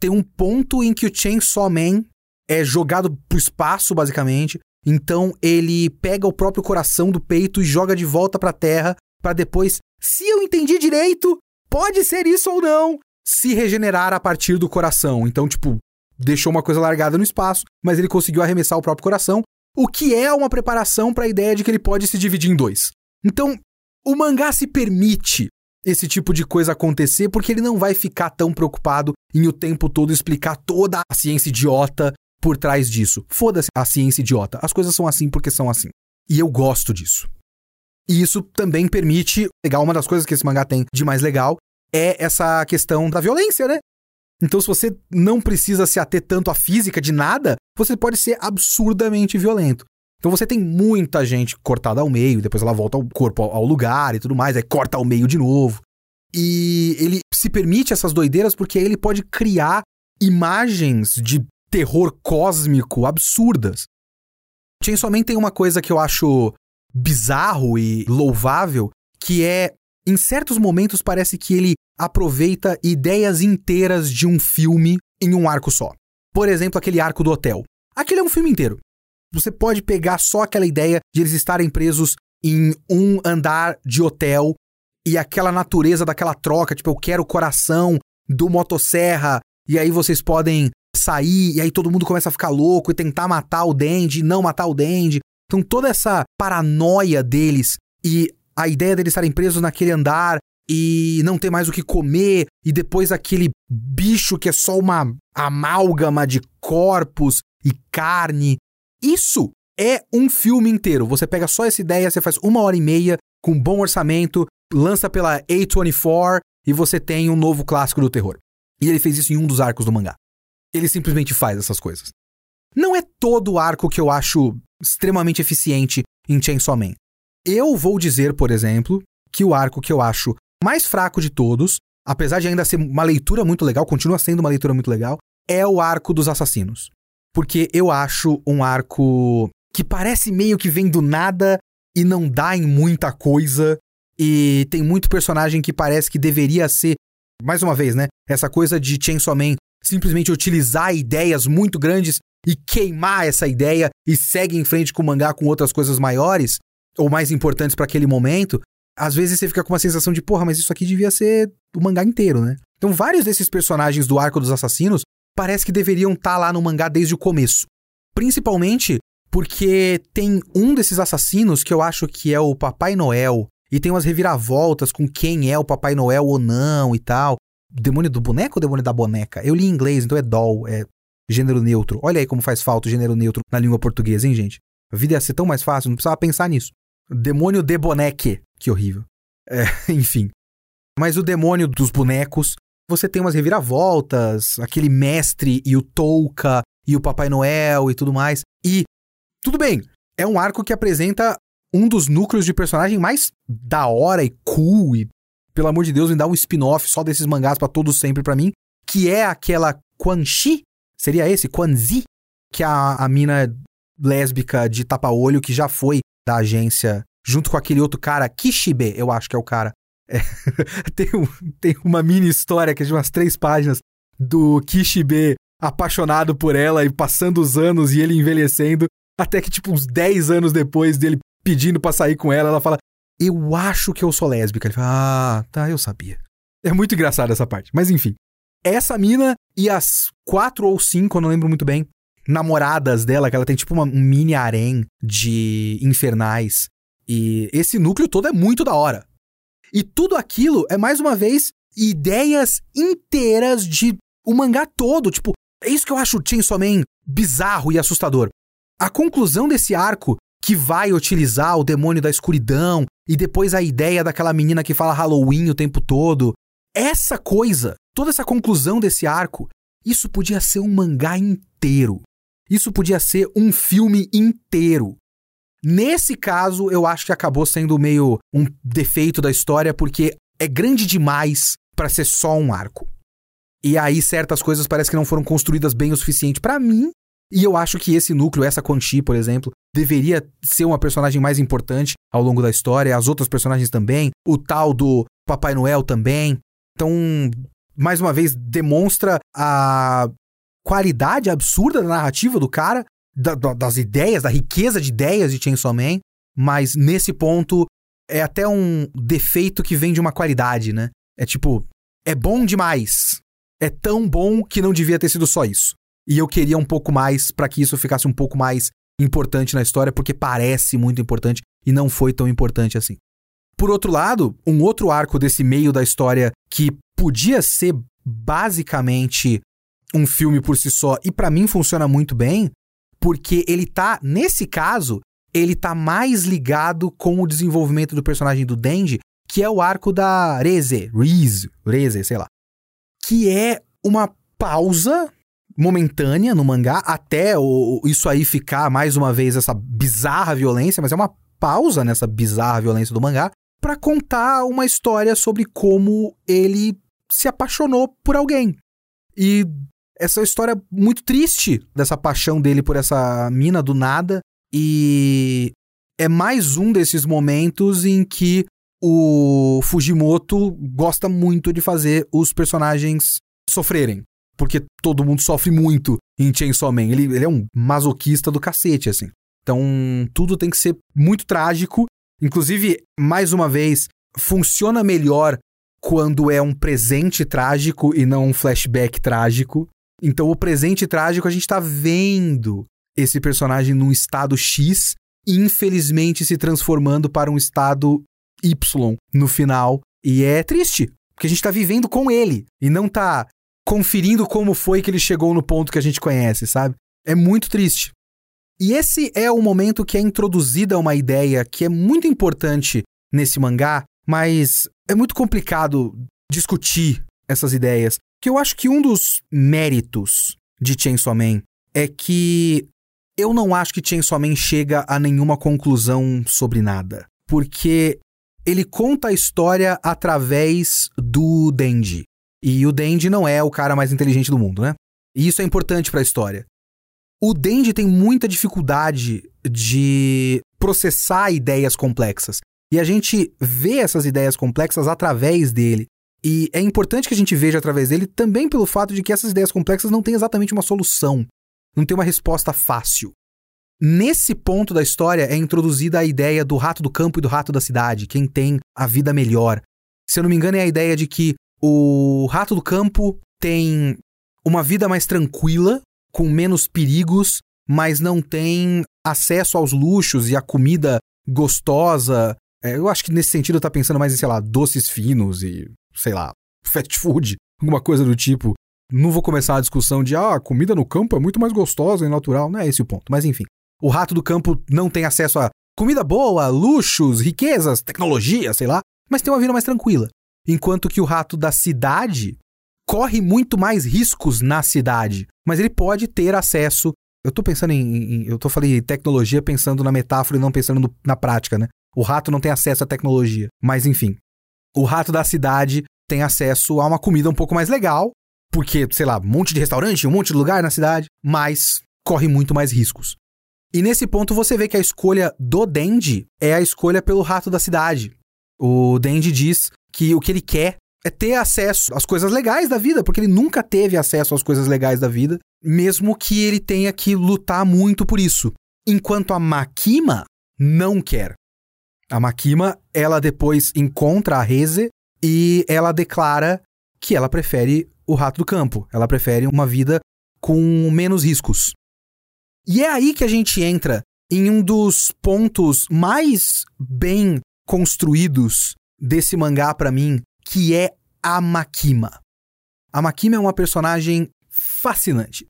Tem um ponto em que o Chainsaw Man é jogado pro espaço, basicamente. Então ele pega o próprio coração do peito e joga de volta pra terra para depois, se eu entendi direito, pode ser isso ou não, se regenerar a partir do coração. Então, tipo, deixou uma coisa largada no espaço, mas ele conseguiu arremessar o próprio coração, o que é uma preparação para a ideia de que ele pode se dividir em dois. Então, o mangá se permite esse tipo de coisa acontecer porque ele não vai ficar tão preocupado em o tempo todo explicar toda a ciência idiota por trás disso. Foda-se a ciência idiota. As coisas são assim porque são assim. E eu gosto disso. E isso também permite. Legal, uma das coisas que esse mangá tem de mais legal é essa questão da violência, né? Então, se você não precisa se ater tanto à física de nada, você pode ser absurdamente violento. Então você tem muita gente cortada ao meio, depois ela volta o corpo ao lugar e tudo mais, aí corta ao meio de novo. E ele se permite essas doideiras porque aí ele pode criar imagens de terror cósmico absurdas. Chainsaw Man tem uma coisa que eu acho bizarro e louvável, que é, em certos momentos parece que ele aproveita ideias inteiras de um filme em um arco só. Por exemplo, aquele arco do hotel. Aquele é um filme inteiro. Você pode pegar só aquela ideia de eles estarem presos em um andar de hotel e aquela natureza daquela troca, tipo, eu quero o coração do motosserra, e aí vocês podem sair, e aí todo mundo começa a ficar louco e tentar matar o Dandy, não matar o Dandy. Então toda essa paranoia deles e a ideia deles estarem presos naquele andar e não ter mais o que comer, e depois aquele bicho que é só uma amálgama de corpos e carne. Isso é um filme inteiro. Você pega só essa ideia, você faz uma hora e meia com um bom orçamento, lança pela A24 e você tem um novo clássico do terror. E ele fez isso em um dos arcos do mangá. Ele simplesmente faz essas coisas. Não é todo o arco que eu acho extremamente eficiente em Chainsaw Man. Eu vou dizer, por exemplo, que o arco que eu acho mais fraco de todos, apesar de ainda ser uma leitura muito legal, continua sendo uma leitura muito legal, é o arco dos assassinos. Porque eu acho um arco que parece meio que vem do nada e não dá em muita coisa. E tem muito personagem que parece que deveria ser, mais uma vez, né? Essa coisa de Chainsaw Man simplesmente utilizar ideias muito grandes e queimar essa ideia e segue em frente com o mangá com outras coisas maiores ou mais importantes para aquele momento, às vezes você fica com uma sensação de, porra, mas isso aqui devia ser o mangá inteiro, né? Então, vários desses personagens do arco dos assassinos parece que deveriam estar tá lá no mangá desde o começo. Principalmente porque tem um desses assassinos que eu acho que é o Papai Noel, e tem umas reviravoltas com quem é o Papai Noel ou não e tal. Demônio do boneco ou demônio da boneca? Eu li em inglês, então é doll, é gênero neutro. Olha aí como faz falta o gênero neutro na língua portuguesa, hein, gente? A vida ia ser tão mais fácil, não precisava pensar nisso. Demônio de boneque. Que horrível. É, *laughs* enfim. Mas o demônio dos bonecos, você tem umas reviravoltas, aquele mestre e o Touka e o Papai Noel e tudo mais. E tudo bem, é um arco que apresenta um dos núcleos de personagem mais da hora e cool e pelo amor de Deus, me dá um spin-off só desses mangás para todos sempre para mim, que é aquela Quan Chi, seria esse Quan Zi, que é a, a mina lésbica de tapa-olho que já foi da agência junto com aquele outro cara, Kishibe, eu acho que é o cara. É, *laughs* tem, um, tem uma mini história que é de umas três páginas do Kishibe apaixonado por ela e passando os anos e ele envelhecendo, até que, tipo, uns 10 anos depois dele pedindo pra sair com ela, ela fala: Eu acho que eu sou lésbica. Ele fala: Ah, tá, eu sabia. É muito engraçado essa parte. Mas enfim. Essa mina e as quatro ou cinco, eu não lembro muito bem, namoradas dela, que ela tem tipo uma, um mini harém de infernais e esse núcleo todo é muito da hora. E tudo aquilo é, mais uma vez, ideias inteiras de o mangá todo. Tipo, é isso que eu acho Chainsaw Man bizarro e assustador. A conclusão desse arco, que vai utilizar o demônio da escuridão, e depois a ideia daquela menina que fala Halloween o tempo todo. Essa coisa, toda essa conclusão desse arco, isso podia ser um mangá inteiro. Isso podia ser um filme inteiro. Nesse caso, eu acho que acabou sendo meio um defeito da história, porque é grande demais para ser só um arco. E aí certas coisas parece que não foram construídas bem o suficiente para mim. E eu acho que esse núcleo, essa Conchi, por exemplo, deveria ser uma personagem mais importante ao longo da história, as outras personagens também, o tal do Papai Noel também. Então, mais uma vez, demonstra a qualidade absurda da narrativa do cara, da, da, das ideias, da riqueza de ideias de Chainsaw Man, mas nesse ponto é até um defeito que vem de uma qualidade, né? É tipo, é bom demais. É tão bom que não devia ter sido só isso. E eu queria um pouco mais para que isso ficasse um pouco mais importante na história, porque parece muito importante e não foi tão importante assim. Por outro lado, um outro arco desse meio da história que podia ser basicamente um filme por si só e para mim funciona muito bem, porque ele tá, nesse caso, ele tá mais ligado com o desenvolvimento do personagem do Denji, que é o arco da Reze, Reze, Reze, sei lá. Que é uma pausa momentânea no mangá, até o, isso aí ficar mais uma vez essa bizarra violência, mas é uma pausa nessa bizarra violência do mangá, para contar uma história sobre como ele se apaixonou por alguém. E essa história muito triste dessa paixão dele por essa mina do nada. E é mais um desses momentos em que o Fujimoto gosta muito de fazer os personagens sofrerem. Porque todo mundo sofre muito em Chainsaw Man. Ele, ele é um masoquista do cacete, assim. Então, tudo tem que ser muito trágico. Inclusive, mais uma vez, funciona melhor quando é um presente trágico e não um flashback trágico. Então, o presente trágico, a gente tá vendo esse personagem num estado X, infelizmente se transformando para um estado Y no final. E é triste, porque a gente tá vivendo com ele e não tá conferindo como foi que ele chegou no ponto que a gente conhece, sabe? É muito triste. E esse é o momento que é introduzida uma ideia que é muito importante nesse mangá, mas é muito complicado discutir essas ideias, que eu acho que um dos méritos de Chainsaw Man é que eu não acho que Chainsaw Man chega a nenhuma conclusão sobre nada. Porque ele conta a história através do Denji. E o Denji não é o cara mais inteligente do mundo, né? E isso é importante para a história. O Denji tem muita dificuldade de processar ideias complexas. E a gente vê essas ideias complexas através dele. E é importante que a gente veja através dele também pelo fato de que essas ideias complexas não têm exatamente uma solução, não tem uma resposta fácil. Nesse ponto da história é introduzida a ideia do rato do campo e do rato da cidade, quem tem a vida melhor. Se eu não me engano, é a ideia de que o rato do campo tem uma vida mais tranquila, com menos perigos, mas não tem acesso aos luxos e a comida gostosa. É, eu acho que nesse sentido tá pensando mais em, sei lá, doces finos e sei lá, fast food, alguma coisa do tipo. Não vou começar a discussão de, ah, comida no campo é muito mais gostosa e natural. Não é esse o ponto. Mas enfim, o rato do campo não tem acesso a comida boa, luxos, riquezas, tecnologia, sei lá, mas tem uma vida mais tranquila. Enquanto que o rato da cidade corre muito mais riscos na cidade, mas ele pode ter acesso. Eu tô pensando em. em eu tô falando em tecnologia pensando na metáfora e não pensando no, na prática, né? O rato não tem acesso à tecnologia. Mas enfim, o rato da cidade tem acesso a uma comida um pouco mais legal, porque, sei lá, um monte de restaurante, um monte de lugar na cidade, mas corre muito mais riscos. E nesse ponto você vê que a escolha do Dendi é a escolha pelo rato da cidade. O Dendi diz que o que ele quer é ter acesso às coisas legais da vida, porque ele nunca teve acesso às coisas legais da vida, mesmo que ele tenha que lutar muito por isso. Enquanto a Makima não quer. A Makima, ela depois encontra a Reze e ela declara que ela prefere o rato do campo. Ela prefere uma vida com menos riscos. E é aí que a gente entra em um dos pontos mais bem construídos desse mangá para mim, que é a Makima. A Makima é uma personagem fascinante.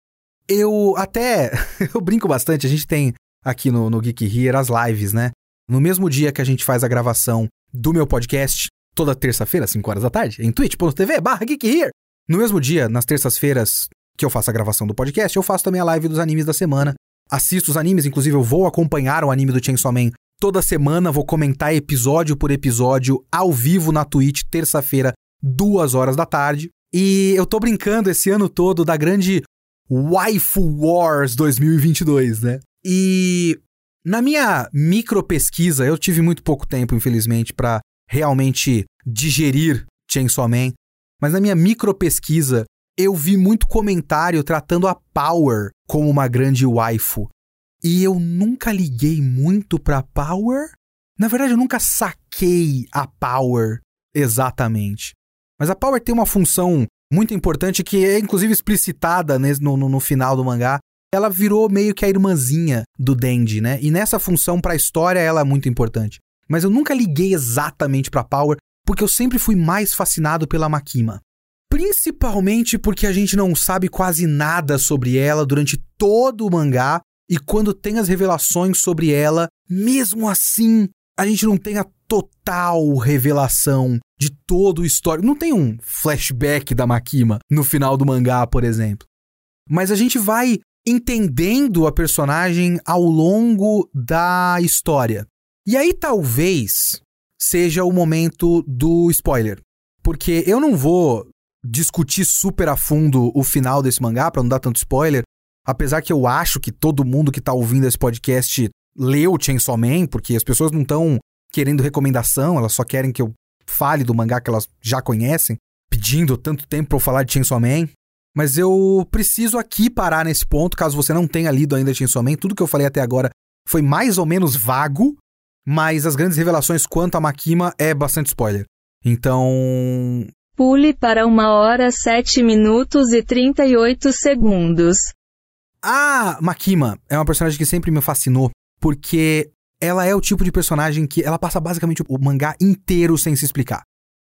Eu até *laughs* eu brinco bastante, a gente tem aqui no, no Geek Here as lives, né? No mesmo dia que a gente faz a gravação do meu podcast, toda terça-feira, 5 horas da tarde, em twitch.tv barra geekhere. No mesmo dia, nas terças-feiras que eu faço a gravação do podcast, eu faço também a live dos animes da semana. Assisto os animes, inclusive eu vou acompanhar o anime do Chainsaw Man toda semana, vou comentar episódio por episódio ao vivo na Twitch, terça-feira, duas horas da tarde. E eu tô brincando esse ano todo da grande Waifu Wars 2022, né? E na minha micro pesquisa, eu tive muito pouco tempo, infelizmente, para realmente digerir Chainsaw Man, mas na minha micro pesquisa, eu vi muito comentário tratando a Power como uma grande waifu. E eu nunca liguei muito pra Power. Na verdade, eu nunca saquei a Power exatamente. Mas a Power tem uma função muito importante que é inclusive explicitada no, no, no final do mangá. Ela virou meio que a irmãzinha do Denji, né? E nessa função para a história ela é muito importante. Mas eu nunca liguei exatamente pra Power, porque eu sempre fui mais fascinado pela Makima. Principalmente porque a gente não sabe quase nada sobre ela durante todo o mangá, e quando tem as revelações sobre ela, mesmo assim, a gente não tem a total revelação de todo o histórico. Não tem um flashback da Makima no final do mangá, por exemplo. Mas a gente vai entendendo a personagem ao longo da história. E aí talvez seja o momento do spoiler. Porque eu não vou discutir super a fundo o final desse mangá, para não dar tanto spoiler. Apesar que eu acho que todo mundo que tá ouvindo esse podcast leu Chainsaw Man, porque as pessoas não estão querendo recomendação, elas só querem que eu fale do mangá que elas já conhecem, pedindo tanto tempo para eu falar de Chainsaw Man. Mas eu preciso aqui parar nesse ponto, caso você não tenha lido ainda Chainsaw Man. Tudo que eu falei até agora foi mais ou menos vago, mas as grandes revelações quanto a Makima é bastante spoiler. Então, Pule para uma hora 7 minutos e 38 segundos. A Makima é uma personagem que sempre me fascinou, porque ela é o tipo de personagem que ela passa basicamente o mangá inteiro sem se explicar.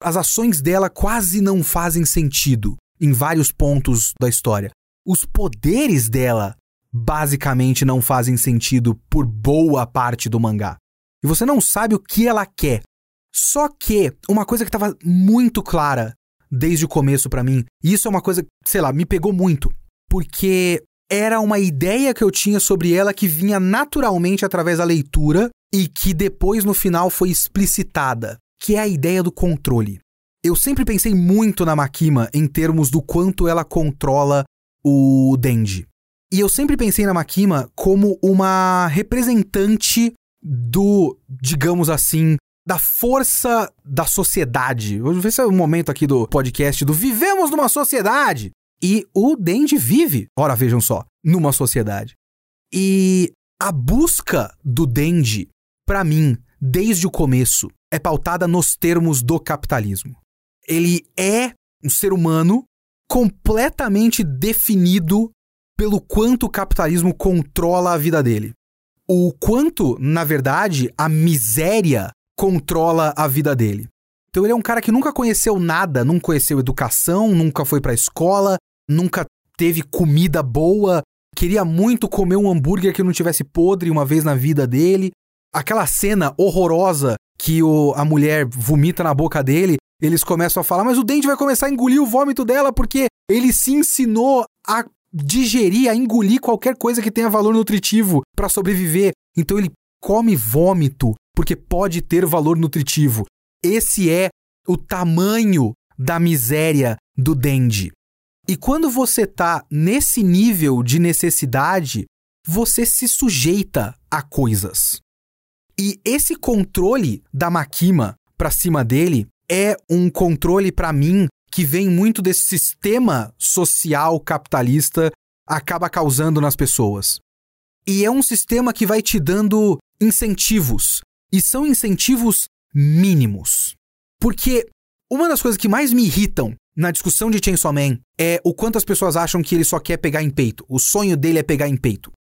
As ações dela quase não fazem sentido em vários pontos da história. Os poderes dela basicamente não fazem sentido por boa parte do mangá. E você não sabe o que ela quer. Só que uma coisa que estava muito clara desde o começo para mim, e isso é uma coisa, sei lá, me pegou muito, porque era uma ideia que eu tinha sobre ela que vinha naturalmente através da leitura e que depois no final foi explicitada, que é a ideia do controle. Eu sempre pensei muito na Makima em termos do quanto ela controla o Denji. E eu sempre pensei na Makima como uma representante do, digamos assim, da força da sociedade. Esse é o momento aqui do podcast do Vivemos numa Sociedade. E o Dendi vive, ora vejam só, numa sociedade. E a busca do Dendi, para mim, desde o começo, é pautada nos termos do capitalismo. Ele é um ser humano completamente definido pelo quanto o capitalismo controla a vida dele. O quanto, na verdade, a miséria controla a vida dele. Então ele é um cara que nunca conheceu nada, nunca conheceu educação, nunca foi pra escola, nunca teve comida boa, queria muito comer um hambúrguer que não tivesse podre uma vez na vida dele. Aquela cena horrorosa que o, a mulher vomita na boca dele, eles começam a falar, mas o dente vai começar a engolir o vômito dela porque ele se ensinou a digerir, a engolir qualquer coisa que tenha valor nutritivo para sobreviver. Então ele come vômito porque pode ter valor nutritivo. Esse é o tamanho da miséria do Dendi. E quando você tá nesse nível de necessidade, você se sujeita a coisas. E esse controle da Makima para cima dele é um controle para mim que vem muito desse sistema social capitalista acaba causando nas pessoas. E é um sistema que vai te dando incentivos e são incentivos mínimos. Porque uma das coisas que mais me irritam na discussão de Chainsaw Man é o quanto as pessoas acham que ele só quer pegar em peito. O sonho dele é pegar em peito.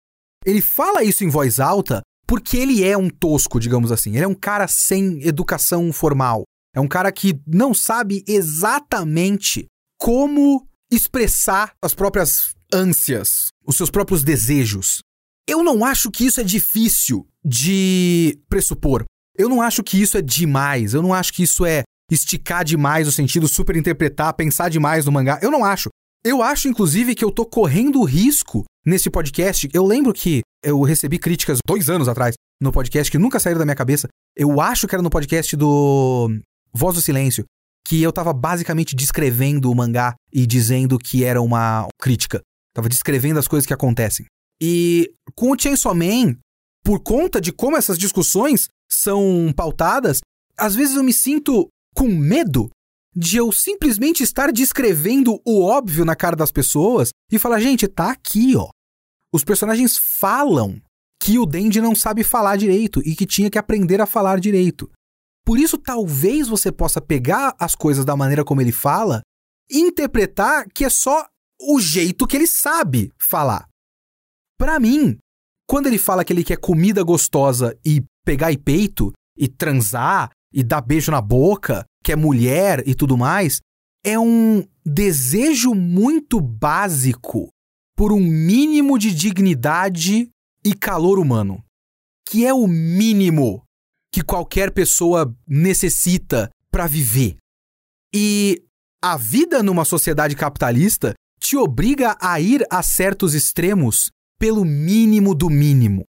Ele fala isso em voz alta porque ele é um tosco, digamos assim. Ele é um cara sem educação formal. É um cara que não sabe exatamente como expressar as próprias ânsias, os seus próprios desejos. Eu não acho que isso é difícil de pressupor. Eu não acho que isso é demais. Eu não acho que isso é esticar demais o sentido, superinterpretar, pensar demais no mangá. Eu não acho. Eu acho, inclusive, que eu tô correndo risco nesse podcast. Eu lembro que eu recebi críticas dois anos atrás no podcast que nunca saíram da minha cabeça. Eu acho que era no podcast do Voz do Silêncio, que eu tava basicamente descrevendo o mangá e dizendo que era uma crítica. Tava descrevendo as coisas que acontecem. E com o Chainsaw Man, por conta de como essas discussões são pautadas, às vezes eu me sinto com medo de eu simplesmente estar descrevendo o óbvio na cara das pessoas e falar, gente, tá aqui, ó. Os personagens falam que o Dendi não sabe falar direito e que tinha que aprender a falar direito. Por isso, talvez você possa pegar as coisas da maneira como ele fala e interpretar que é só o jeito que ele sabe falar. Para mim, quando ele fala que ele quer comida gostosa e pegar e peito e transar e dar beijo na boca, que é mulher e tudo mais, é um desejo muito básico por um mínimo de dignidade e calor humano, que é o mínimo que qualquer pessoa necessita para viver. E a vida numa sociedade capitalista te obriga a ir a certos extremos pelo mínimo do mínimo.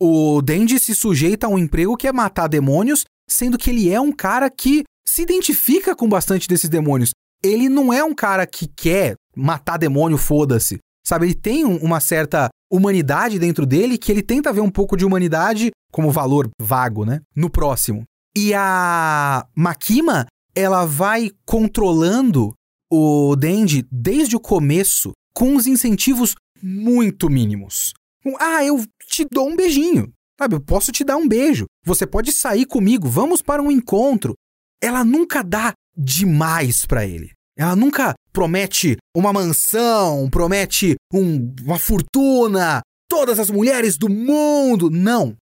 O Dendi se sujeita a um emprego que é matar demônios, sendo que ele é um cara que se identifica com bastante desses demônios. Ele não é um cara que quer matar demônio, foda-se. Sabe, ele tem um, uma certa humanidade dentro dele que ele tenta ver um pouco de humanidade como valor vago, né? No próximo. E a Makima, ela vai controlando o Dendi desde o começo com uns incentivos muito mínimos. Ah, eu te dou um beijinho. Sabe, eu posso te dar um beijo. Você pode sair comigo, vamos para um encontro. Ela nunca dá demais para ele. Ela nunca promete uma mansão, promete um, uma fortuna, todas as mulheres do mundo. Não.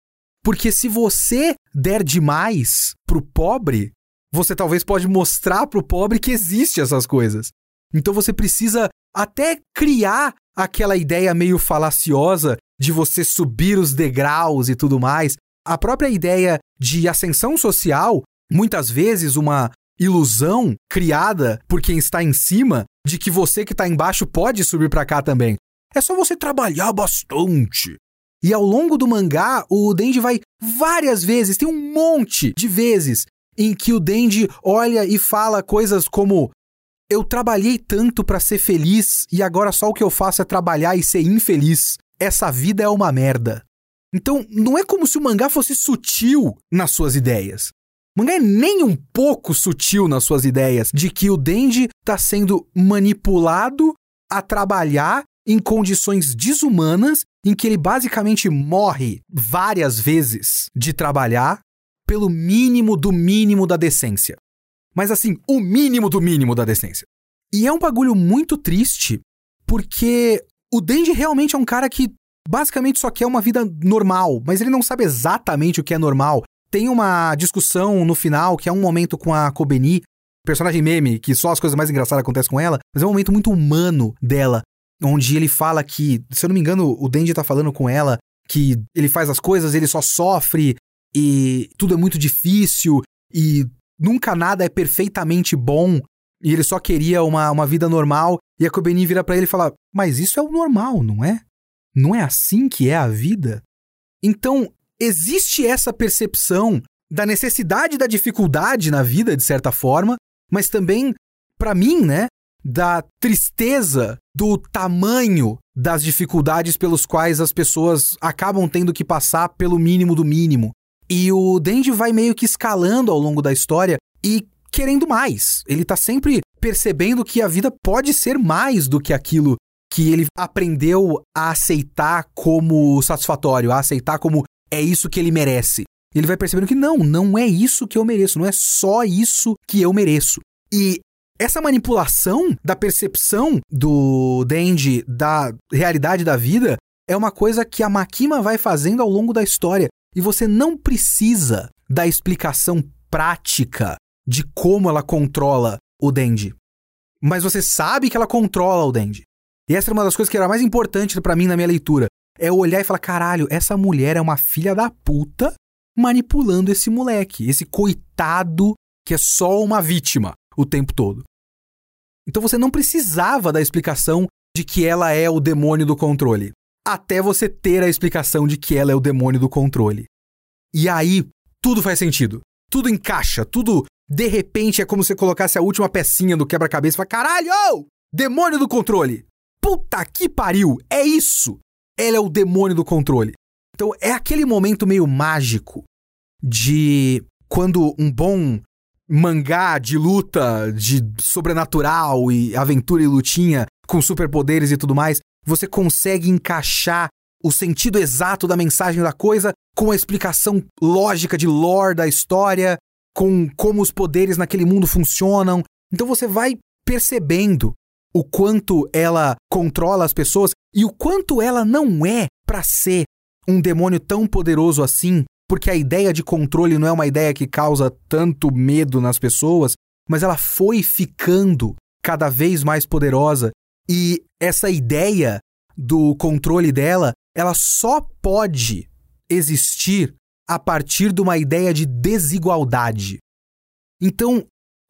Porque se você der demais pro pobre, você talvez pode mostrar pro pobre que existe essas coisas. Então você precisa até criar aquela ideia meio falaciosa de você subir os degraus e tudo mais. A própria ideia de ascensão social, muitas vezes uma ilusão criada por quem está em cima de que você que está embaixo pode subir para cá também. É só você trabalhar bastante. E ao longo do mangá, o Denji vai várias vezes, tem um monte de vezes em que o Denji olha e fala coisas como eu trabalhei tanto para ser feliz e agora só o que eu faço é trabalhar e ser infeliz. Essa vida é uma merda. Então, não é como se o mangá fosse sutil nas suas ideias. O mangá é nem um pouco sutil nas suas ideias de que o Denji está sendo manipulado a trabalhar em condições desumanas em que ele basicamente morre várias vezes de trabalhar pelo mínimo do mínimo da decência mas assim, o mínimo do mínimo da decência. E é um bagulho muito triste, porque o Denji realmente é um cara que basicamente só quer uma vida normal, mas ele não sabe exatamente o que é normal. Tem uma discussão no final, que é um momento com a Kobeni, personagem meme, que só as coisas mais engraçadas acontecem com ela, mas é um momento muito humano dela, onde ele fala que, se eu não me engano, o Denji tá falando com ela que ele faz as coisas, ele só sofre e tudo é muito difícil e nunca nada é perfeitamente bom e ele só queria uma, uma vida normal. E a Kobeni vira para ele e fala: Mas isso é o normal, não é? Não é assim que é a vida? Então, existe essa percepção da necessidade da dificuldade na vida, de certa forma, mas também, para mim, né, da tristeza do tamanho das dificuldades pelos quais as pessoas acabam tendo que passar pelo mínimo do mínimo. E o Denji vai meio que escalando ao longo da história e querendo mais. Ele tá sempre percebendo que a vida pode ser mais do que aquilo que ele aprendeu a aceitar como satisfatório, a aceitar como é isso que ele merece. Ele vai percebendo que não, não é isso que eu mereço, não é só isso que eu mereço. E essa manipulação da percepção do Denji da realidade da vida é uma coisa que a Makima vai fazendo ao longo da história. E você não precisa da explicação prática de como ela controla o Dendi. Mas você sabe que ela controla o Dendi. E essa era uma das coisas que era mais importante para mim na minha leitura. É olhar e falar: caralho, essa mulher é uma filha da puta manipulando esse moleque, esse coitado que é só uma vítima o tempo todo. Então você não precisava da explicação de que ela é o demônio do controle até você ter a explicação de que ela é o demônio do controle. E aí, tudo faz sentido. Tudo encaixa, tudo de repente é como se colocasse a última pecinha do quebra-cabeça e fala: caralho, demônio do controle! Puta que pariu! É isso! Ela é o demônio do controle. Então é aquele momento meio mágico de quando um bom mangá de luta, de sobrenatural e aventura e lutinha com superpoderes e tudo mais, você consegue encaixar o sentido exato da mensagem da coisa com a explicação lógica de lore da história, com como os poderes naquele mundo funcionam. Então você vai percebendo o quanto ela controla as pessoas e o quanto ela não é para ser um demônio tão poderoso assim, porque a ideia de controle não é uma ideia que causa tanto medo nas pessoas, mas ela foi ficando cada vez mais poderosa e essa ideia do controle dela, ela só pode existir a partir de uma ideia de desigualdade. Então,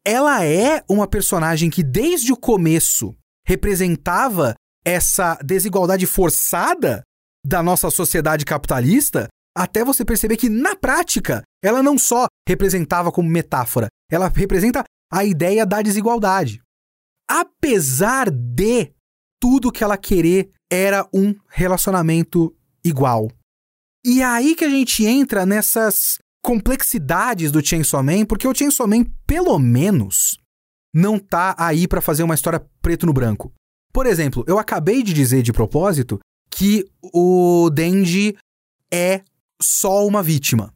ela é uma personagem que desde o começo representava essa desigualdade forçada da nossa sociedade capitalista, até você perceber que na prática ela não só representava como metáfora, ela representa a ideia da desigualdade. Apesar de tudo que ela querer era um relacionamento igual. E é aí que a gente entra nessas complexidades do Chainsaw Man, porque o Chainsaw Man, pelo menos, não tá aí para fazer uma história preto no branco. Por exemplo, eu acabei de dizer de propósito que o Denji é só uma vítima.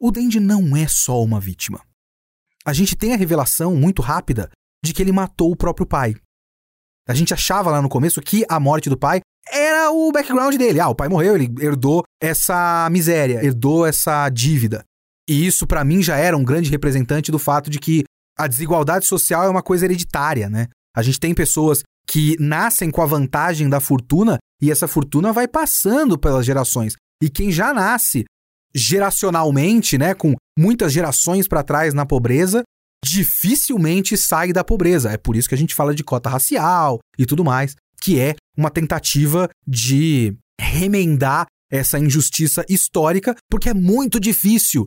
O Denji não é só uma vítima. A gente tem a revelação muito rápida de que ele matou o próprio pai. A gente achava lá no começo que a morte do pai era o background dele. Ah, o pai morreu, ele herdou essa miséria, herdou essa dívida. E isso, para mim, já era um grande representante do fato de que a desigualdade social é uma coisa hereditária, né? A gente tem pessoas que nascem com a vantagem da fortuna e essa fortuna vai passando pelas gerações. E quem já nasce geracionalmente, né, com muitas gerações para trás na pobreza, dificilmente sai da pobreza. É por isso que a gente fala de cota racial e tudo mais, que é uma tentativa de remendar essa injustiça histórica, porque é muito difícil.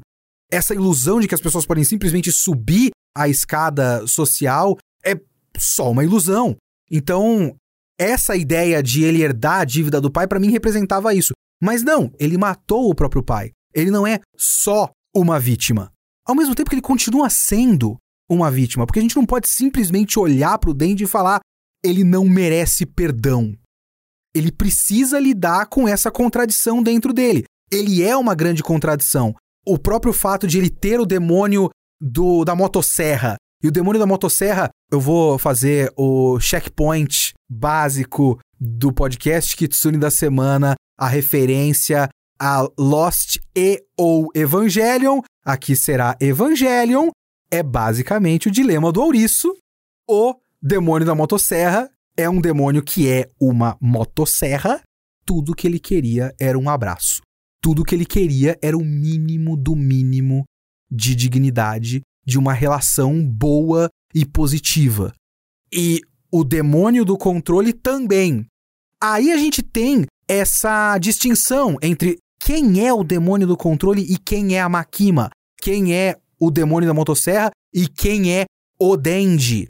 Essa ilusão de que as pessoas podem simplesmente subir a escada social é só uma ilusão. Então, essa ideia de ele herdar a dívida do pai, para mim, representava isso. Mas não, ele matou o próprio pai. Ele não é só uma vítima. Ao mesmo tempo que ele continua sendo uma vítima, porque a gente não pode simplesmente olhar para o Dendi e falar ele não merece perdão. Ele precisa lidar com essa contradição dentro dele. Ele é uma grande contradição. O próprio fato de ele ter o demônio do, da motosserra. E o demônio da motosserra, eu vou fazer o checkpoint básico do podcast Kitsune da semana, a referência a Lost e ou Evangelion. Aqui será Evangelion, é basicamente o dilema do ouriço. O demônio da motosserra é um demônio que é uma motosserra. Tudo que ele queria era um abraço. Tudo que ele queria era o mínimo do mínimo de dignidade, de uma relação boa e positiva. E o demônio do controle também. Aí a gente tem essa distinção entre quem é o demônio do controle e quem é a Makima. Quem é o demônio da motosserra e quem é o Denji.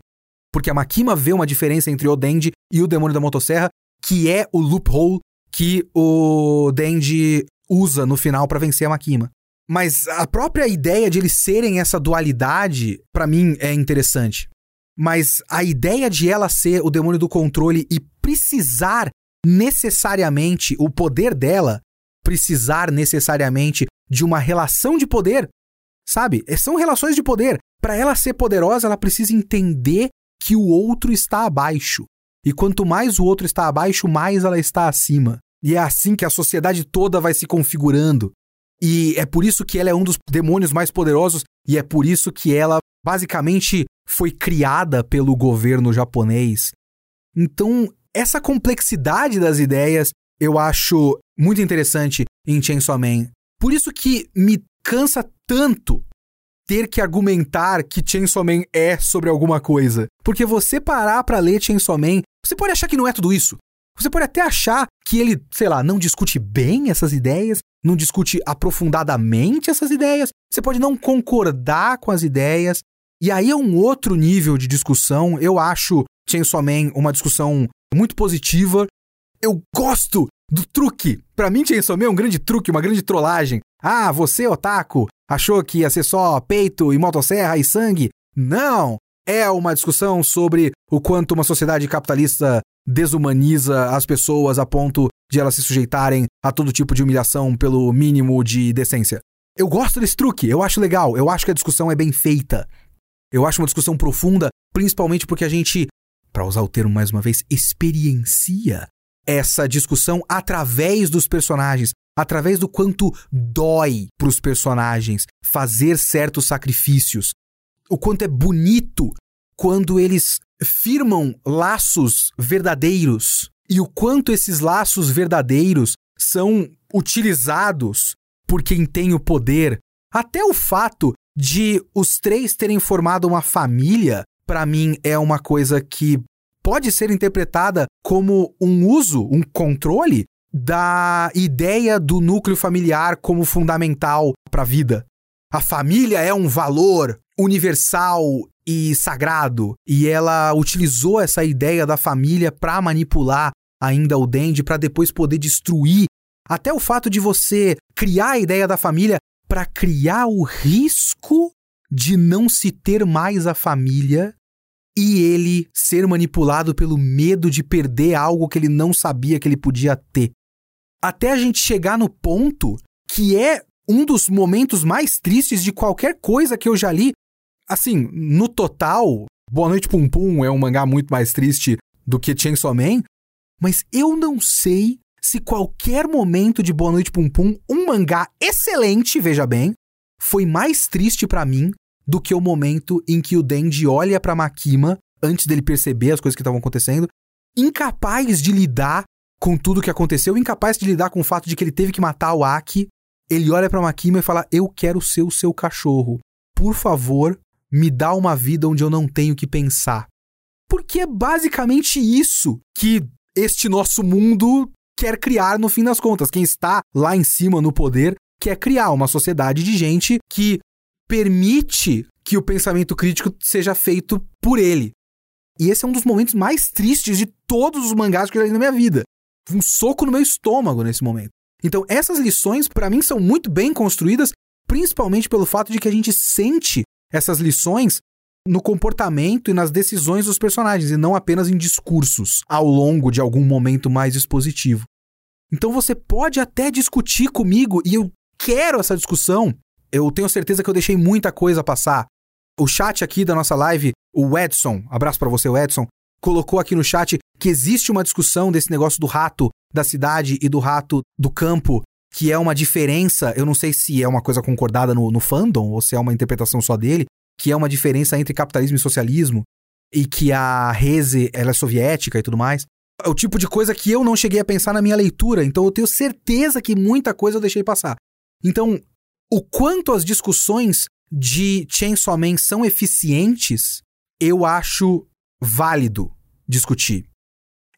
Porque a Makima vê uma diferença entre o Denji e o demônio da motosserra, que é o loophole que o Denji usa no final para vencer a Makima. Mas a própria ideia de eles serem essa dualidade, para mim, é interessante. Mas a ideia de ela ser o demônio do controle e precisar necessariamente, o poder dela, precisar necessariamente de uma relação de poder, Sabe? É, são relações de poder. Para ela ser poderosa, ela precisa entender que o outro está abaixo. E quanto mais o outro está abaixo, mais ela está acima. E é assim que a sociedade toda vai se configurando. E é por isso que ela é um dos demônios mais poderosos e é por isso que ela basicamente foi criada pelo governo japonês. Então, essa complexidade das ideias eu acho muito interessante em Chainsaw Man. Por isso que me cansa tanto ter que argumentar que Chainsaw Man é sobre alguma coisa. Porque você parar para ler Chainsaw Man, você pode achar que não é tudo isso. Você pode até achar que ele, sei lá, não discute bem essas ideias, não discute aprofundadamente essas ideias. Você pode não concordar com as ideias. E aí é um outro nível de discussão. Eu acho Chainsaw Man uma discussão muito positiva. Eu gosto do truque. Para mim, Chainsaw Man é um grande truque, uma grande trollagem. Ah, você, otaku, achou que ia ser só peito e motosserra e sangue? Não! É uma discussão sobre o quanto uma sociedade capitalista desumaniza as pessoas a ponto de elas se sujeitarem a todo tipo de humilhação pelo mínimo de decência. Eu gosto desse truque, eu acho legal, eu acho que a discussão é bem feita. Eu acho uma discussão profunda, principalmente porque a gente, para usar o termo mais uma vez, experiencia essa discussão através dos personagens, através do quanto dói para os personagens fazer certos sacrifícios, o quanto é bonito quando eles firmam laços verdadeiros e o quanto esses laços verdadeiros são utilizados por quem tem o poder. Até o fato de os três terem formado uma família, para mim é uma coisa que pode ser interpretada como um uso, um controle da ideia do núcleo familiar como fundamental para a vida. A família é um valor universal e sagrado, e ela utilizou essa ideia da família para manipular ainda o Dandy para depois poder destruir até o fato de você criar a ideia da família para criar o risco de não se ter mais a família e ele ser manipulado pelo medo de perder algo que ele não sabia que ele podia ter. Até a gente chegar no ponto que é um dos momentos mais tristes de qualquer coisa que eu já li. Assim, no total, Boa Noite Pum Pum é um mangá muito mais triste do que Chainsaw Man, mas eu não sei se qualquer momento de Boa Noite Pum Pum, um mangá excelente, veja bem, foi mais triste para mim do que o momento em que o Denji olha para Makima antes dele perceber as coisas que estavam acontecendo, incapaz de lidar com tudo que aconteceu, incapaz de lidar com o fato de que ele teve que matar o Aki. Ele olha para Makima e fala: "Eu quero ser o seu cachorro. Por favor, me dá uma vida onde eu não tenho que pensar." Porque é basicamente isso que este nosso mundo quer criar no fim das contas. Quem está lá em cima no poder quer criar uma sociedade de gente que permite que o pensamento crítico seja feito por ele. E esse é um dos momentos mais tristes de todos os mangás que eu li na minha vida. Um soco no meu estômago nesse momento. Então, essas lições, para mim, são muito bem construídas, principalmente pelo fato de que a gente sente essas lições no comportamento e nas decisões dos personagens, e não apenas em discursos ao longo de algum momento mais expositivo. Então você pode até discutir comigo, e eu quero essa discussão. Eu tenho certeza que eu deixei muita coisa passar. O chat aqui da nossa live, o Edson, abraço para você, Edson, colocou aqui no chat que existe uma discussão desse negócio do rato da cidade e do rato do campo, que é uma diferença, eu não sei se é uma coisa concordada no, no fandom ou se é uma interpretação só dele, que é uma diferença entre capitalismo e socialismo, e que a Reze ela é soviética e tudo mais. É o tipo de coisa que eu não cheguei a pensar na minha leitura, então eu tenho certeza que muita coisa eu deixei passar. Então, o quanto as discussões de Chainsaw Man são eficientes, eu acho válido discutir.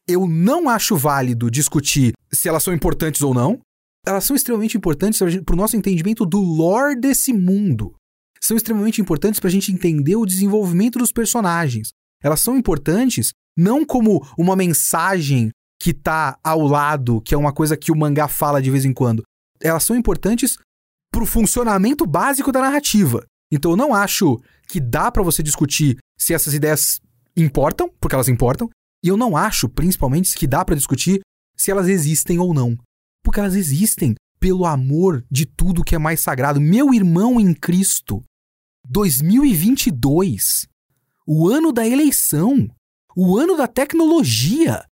Eu não acho válido discutir se elas são importantes ou não. Elas são extremamente importantes para o nosso entendimento do lore desse mundo são extremamente importantes para a gente entender o desenvolvimento dos personagens. Elas são importantes não como uma mensagem que tá ao lado, que é uma coisa que o mangá fala de vez em quando. Elas são importantes pro funcionamento básico da narrativa. Então eu não acho que dá para você discutir se essas ideias importam, porque elas importam, e eu não acho, principalmente, que dá para discutir se elas existem ou não. Porque elas existem pelo amor de tudo que é mais sagrado. Meu irmão em Cristo, 2022, o ano da eleição, o ano da tecnologia.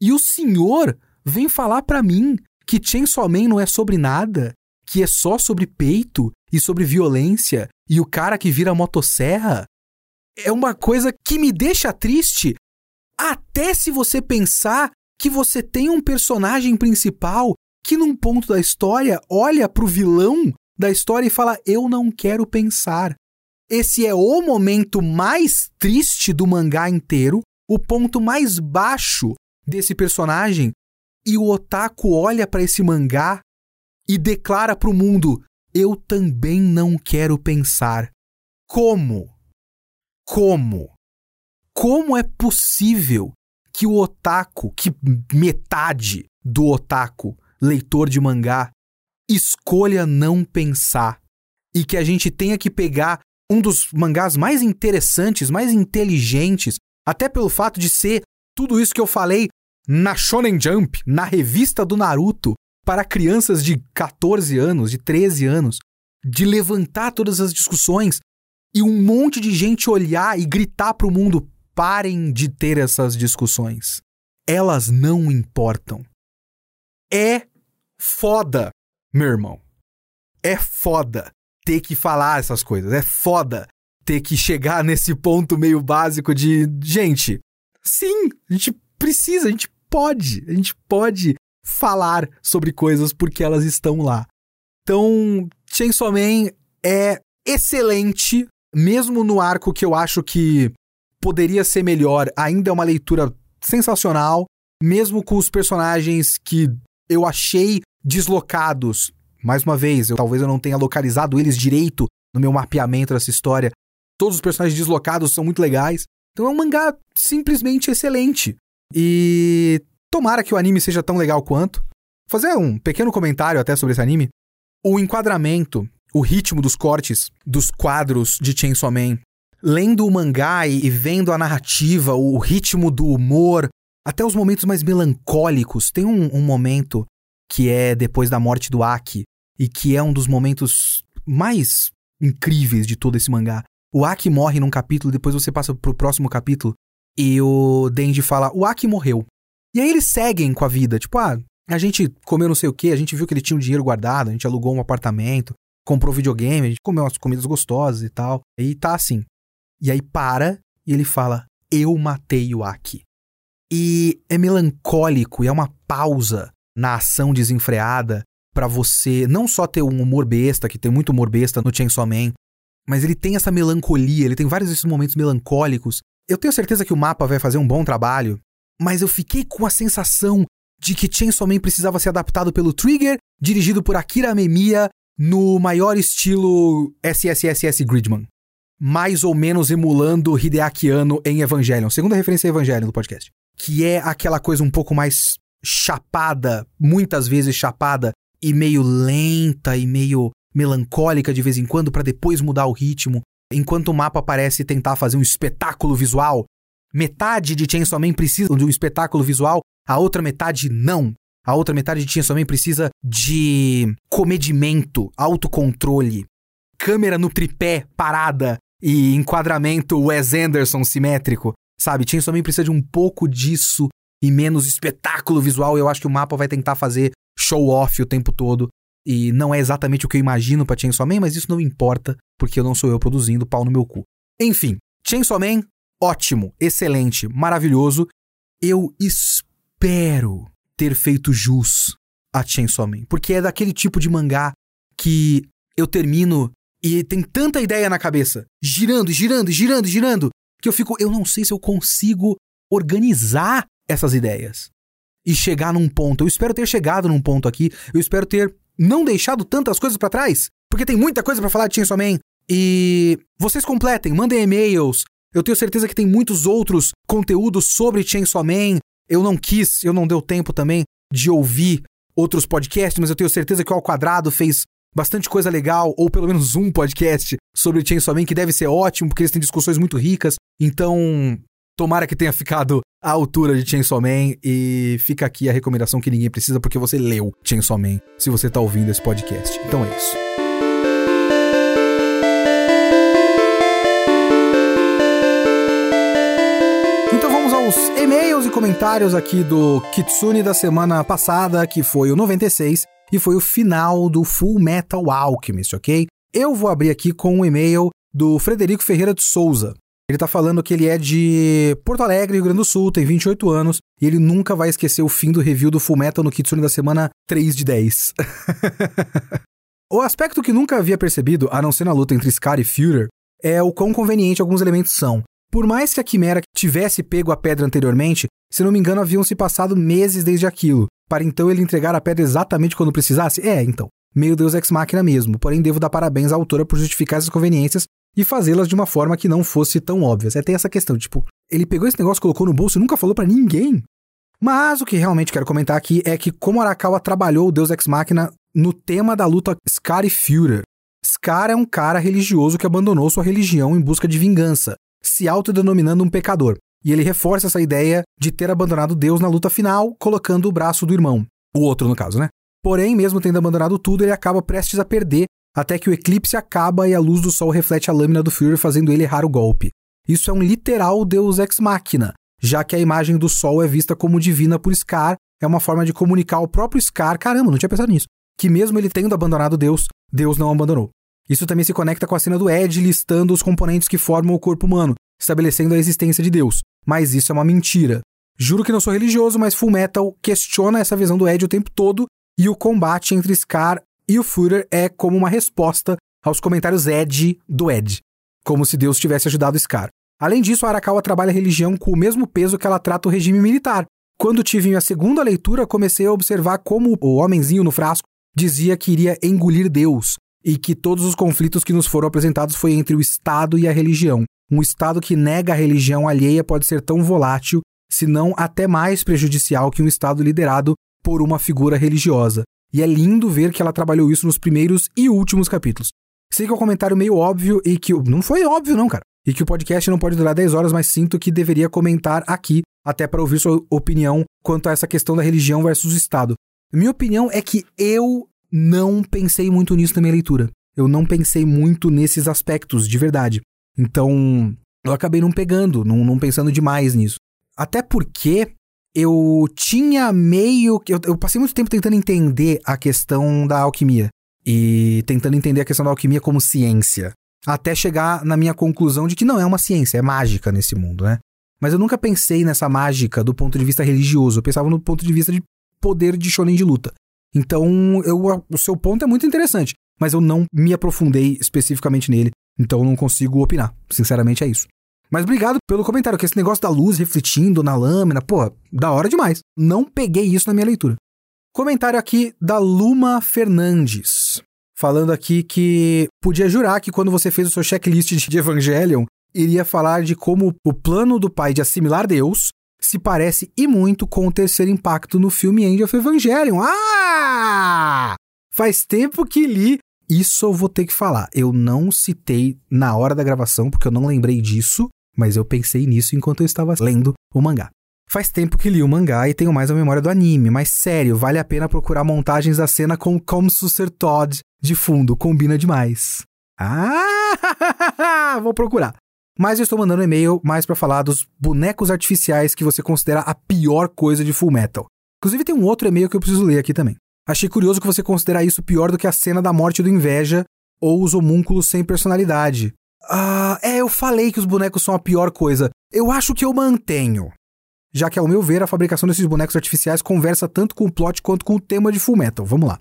E o senhor vem falar para mim que Chainsaw Man não é sobre nada, que é só sobre peito e sobre violência e o cara que vira motosserra. É uma coisa que me deixa triste, até se você pensar que você tem um personagem principal que num ponto da história olha pro vilão da história e fala: "Eu não quero pensar. Esse é o momento mais triste do mangá inteiro, o ponto mais baixo desse personagem, e o otaku olha para esse mangá e declara para o mundo: Eu também não quero pensar. Como? Como? Como é possível que o otaku, que metade do otaku, leitor de mangá, escolha não pensar e que a gente tenha que pegar um dos mangás mais interessantes, mais inteligentes, até pelo fato de ser tudo isso que eu falei na Shonen Jump, na revista do Naruto, para crianças de 14 anos, de 13 anos, de levantar todas as discussões e um monte de gente olhar e gritar para o mundo: parem de ter essas discussões. Elas não importam. É foda, meu irmão. É foda ter que falar essas coisas. É foda ter que chegar nesse ponto meio básico de, gente, sim, a gente precisa, a gente pode, a gente pode falar sobre coisas porque elas estão lá. Então, Chainsaw Man é excelente, mesmo no arco que eu acho que poderia ser melhor, ainda é uma leitura sensacional, mesmo com os personagens que eu achei deslocados. Mais uma vez, eu, talvez eu não tenha localizado eles direito no meu mapeamento dessa história. Todos os personagens deslocados são muito legais. Então é um mangá simplesmente excelente. E tomara que o anime seja tão legal quanto. Vou fazer um pequeno comentário até sobre esse anime. O enquadramento, o ritmo dos cortes dos quadros de Chainsaw Man, lendo o mangá e vendo a narrativa, o ritmo do humor, até os momentos mais melancólicos. Tem um, um momento que é depois da morte do Aki e que é um dos momentos mais incríveis de todo esse mangá. O Aki morre num capítulo, depois você passa pro próximo capítulo e o Denji fala: "O Aki morreu". E aí eles seguem com a vida, tipo, ah, a gente comeu não sei o que, a gente viu que ele tinha um dinheiro guardado, a gente alugou um apartamento, comprou videogame, a gente comeu umas comidas gostosas e tal. E tá assim. E aí para e ele fala: Eu matei o Aki. E é melancólico e é uma pausa na ação desenfreada para você não só ter um humor besta, que tem muito humor besta no Chainsaw Man, mas ele tem essa melancolia, ele tem vários desses momentos melancólicos. Eu tenho certeza que o mapa vai fazer um bom trabalho, mas eu fiquei com a sensação de que Chainsaw Man precisava ser adaptado pelo Trigger, dirigido por Akira Memia, no maior estilo SSSS Gridman. Mais ou menos emulando Hideaki Anno em Evangelion. Segunda referência a Evangelion do podcast. Que é aquela coisa um pouco mais chapada, muitas vezes chapada, e meio lenta e meio melancólica de vez em quando, para depois mudar o ritmo. Enquanto o mapa parece tentar fazer um espetáculo visual, metade de Chainsaw Man precisa de um espetáculo visual, a outra metade não. A outra metade de Chainsaw Man precisa de comedimento, autocontrole, câmera no tripé parada e enquadramento Wes Anderson simétrico, sabe? Chainsaw Man precisa de um pouco disso e menos espetáculo visual. Eu acho que o mapa vai tentar fazer show off o tempo todo. E não é exatamente o que eu imagino pra Chainsaw Man, mas isso não importa, porque eu não sou eu produzindo pau no meu cu. Enfim, Chainsaw Man, ótimo, excelente, maravilhoso. Eu espero ter feito jus a Chainsaw Man, porque é daquele tipo de mangá que eu termino e tem tanta ideia na cabeça, girando, girando, girando, girando, que eu fico, eu não sei se eu consigo organizar essas ideias e chegar num ponto. Eu espero ter chegado num ponto aqui, eu espero ter não deixado tantas coisas para trás, porque tem muita coisa para falar de Chainsaw Man. E vocês completem, mandem e-mails. Eu tenho certeza que tem muitos outros conteúdos sobre Chainsaw Man. Eu não quis, eu não deu tempo também de ouvir outros podcasts, mas eu tenho certeza que o Ao Quadrado fez bastante coisa legal, ou pelo menos um podcast sobre Chainsaw Man que deve ser ótimo, porque eles têm discussões muito ricas. Então, tomara que tenha ficado à altura de Chainsaw Man e fica aqui a recomendação que ninguém precisa porque você leu Chainsaw Man, se você tá ouvindo esse podcast. Então é isso. Então aos e-mails e comentários aqui do Kitsune da semana passada, que foi o 96 e foi o final do Full Metal Alchemist, ok? Eu vou abrir aqui com um e-mail do Frederico Ferreira de Souza. Ele tá falando que ele é de Porto Alegre, Rio Grande do Sul, tem 28 anos, e ele nunca vai esquecer o fim do review do Full Metal no Kitsune da semana 3 de 10. *laughs* o aspecto que nunca havia percebido, a não ser na luta entre Scar e Führer, é o quão conveniente alguns elementos são. Por mais que a Quimera tivesse pego a pedra anteriormente, se não me engano haviam se passado meses desde aquilo, para então ele entregar a pedra exatamente quando precisasse? É, então. Meio Deus Ex Machina mesmo, porém devo dar parabéns à autora por justificar essas conveniências e fazê-las de uma forma que não fosse tão óbvia. É tem essa questão, tipo, ele pegou esse negócio, colocou no bolso e nunca falou para ninguém. Mas o que realmente quero comentar aqui é que como Arakawa trabalhou o Deus Ex Machina no tema da luta Scar e Führer. Scar é um cara religioso que abandonou sua religião em busca de vingança, se autodenominando um pecador. E ele reforça essa ideia de ter abandonado Deus na luta final, colocando o braço do irmão. O outro, no caso, né? Porém, mesmo tendo abandonado tudo, ele acaba prestes a perder, até que o eclipse acaba e a luz do sol reflete a lâmina do Fury, fazendo ele errar o golpe. Isso é um literal Deus Ex Machina, já que a imagem do sol é vista como divina por Scar, é uma forma de comunicar ao próprio Scar, caramba, não tinha pensado nisso, que mesmo ele tendo abandonado Deus, Deus não abandonou. Isso também se conecta com a cena do Ed listando os componentes que formam o corpo humano, estabelecendo a existência de Deus. Mas isso é uma mentira. Juro que não sou religioso, mas Full Metal questiona essa visão do Ed o tempo todo e o combate entre Scar e o Führer é como uma resposta aos comentários Ed do Ed, como se Deus tivesse ajudado Scar. Além disso, a Arakawa trabalha a religião com o mesmo peso que ela trata o regime militar. Quando tive a segunda leitura, comecei a observar como o homenzinho no frasco dizia que iria engolir Deus e que todos os conflitos que nos foram apresentados foi entre o Estado e a religião. Um Estado que nega a religião alheia pode ser tão volátil, se não até mais prejudicial que um Estado liderado por uma figura religiosa. E é lindo ver que ela trabalhou isso nos primeiros e últimos capítulos. Sei que é um comentário meio óbvio e que. Não foi óbvio, não, cara e que o podcast não pode durar 10 horas, mas sinto que deveria comentar aqui, até para ouvir sua opinião quanto a essa questão da religião versus o Estado. Minha opinião é que eu não pensei muito nisso na minha leitura. Eu não pensei muito nesses aspectos, de verdade. Então, eu acabei não pegando, não, não pensando demais nisso. Até porque eu tinha meio. Eu, eu passei muito tempo tentando entender a questão da alquimia. E tentando entender a questão da alquimia como ciência até chegar na minha conclusão de que não é uma ciência, é mágica nesse mundo, né? Mas eu nunca pensei nessa mágica do ponto de vista religioso, eu pensava no ponto de vista de poder de shonen de luta. Então, eu, o seu ponto é muito interessante, mas eu não me aprofundei especificamente nele, então não consigo opinar. Sinceramente é isso. Mas obrigado pelo comentário, que esse negócio da luz refletindo na lâmina, pô, da hora demais. Não peguei isso na minha leitura. Comentário aqui da Luma Fernandes falando aqui que podia jurar que quando você fez o seu checklist de Evangelion, iria falar de como o plano do pai de assimilar Deus se parece e muito com o terceiro impacto no filme End of Evangelion. Ah! Faz tempo que li. Isso eu vou ter que falar. Eu não citei na hora da gravação, porque eu não lembrei disso, mas eu pensei nisso enquanto eu estava lendo o mangá. Faz tempo que li o mangá e tenho mais a memória do anime, mas sério, vale a pena procurar montagens da cena com Como Ser Todd de fundo, combina demais. Ah, *laughs* vou procurar. Mas eu estou mandando um e-mail mais para falar dos bonecos artificiais que você considera a pior coisa de Full Metal. Inclusive tem um outro e-mail que eu preciso ler aqui também. Achei curioso que você considera isso pior do que a cena da morte do Inveja ou os homúnculos sem personalidade. Ah, é, eu falei que os bonecos são a pior coisa. Eu acho que eu mantenho já que, ao meu ver, a fabricação desses bonecos artificiais conversa tanto com o plot quanto com o tema de Fullmetal. Vamos lá.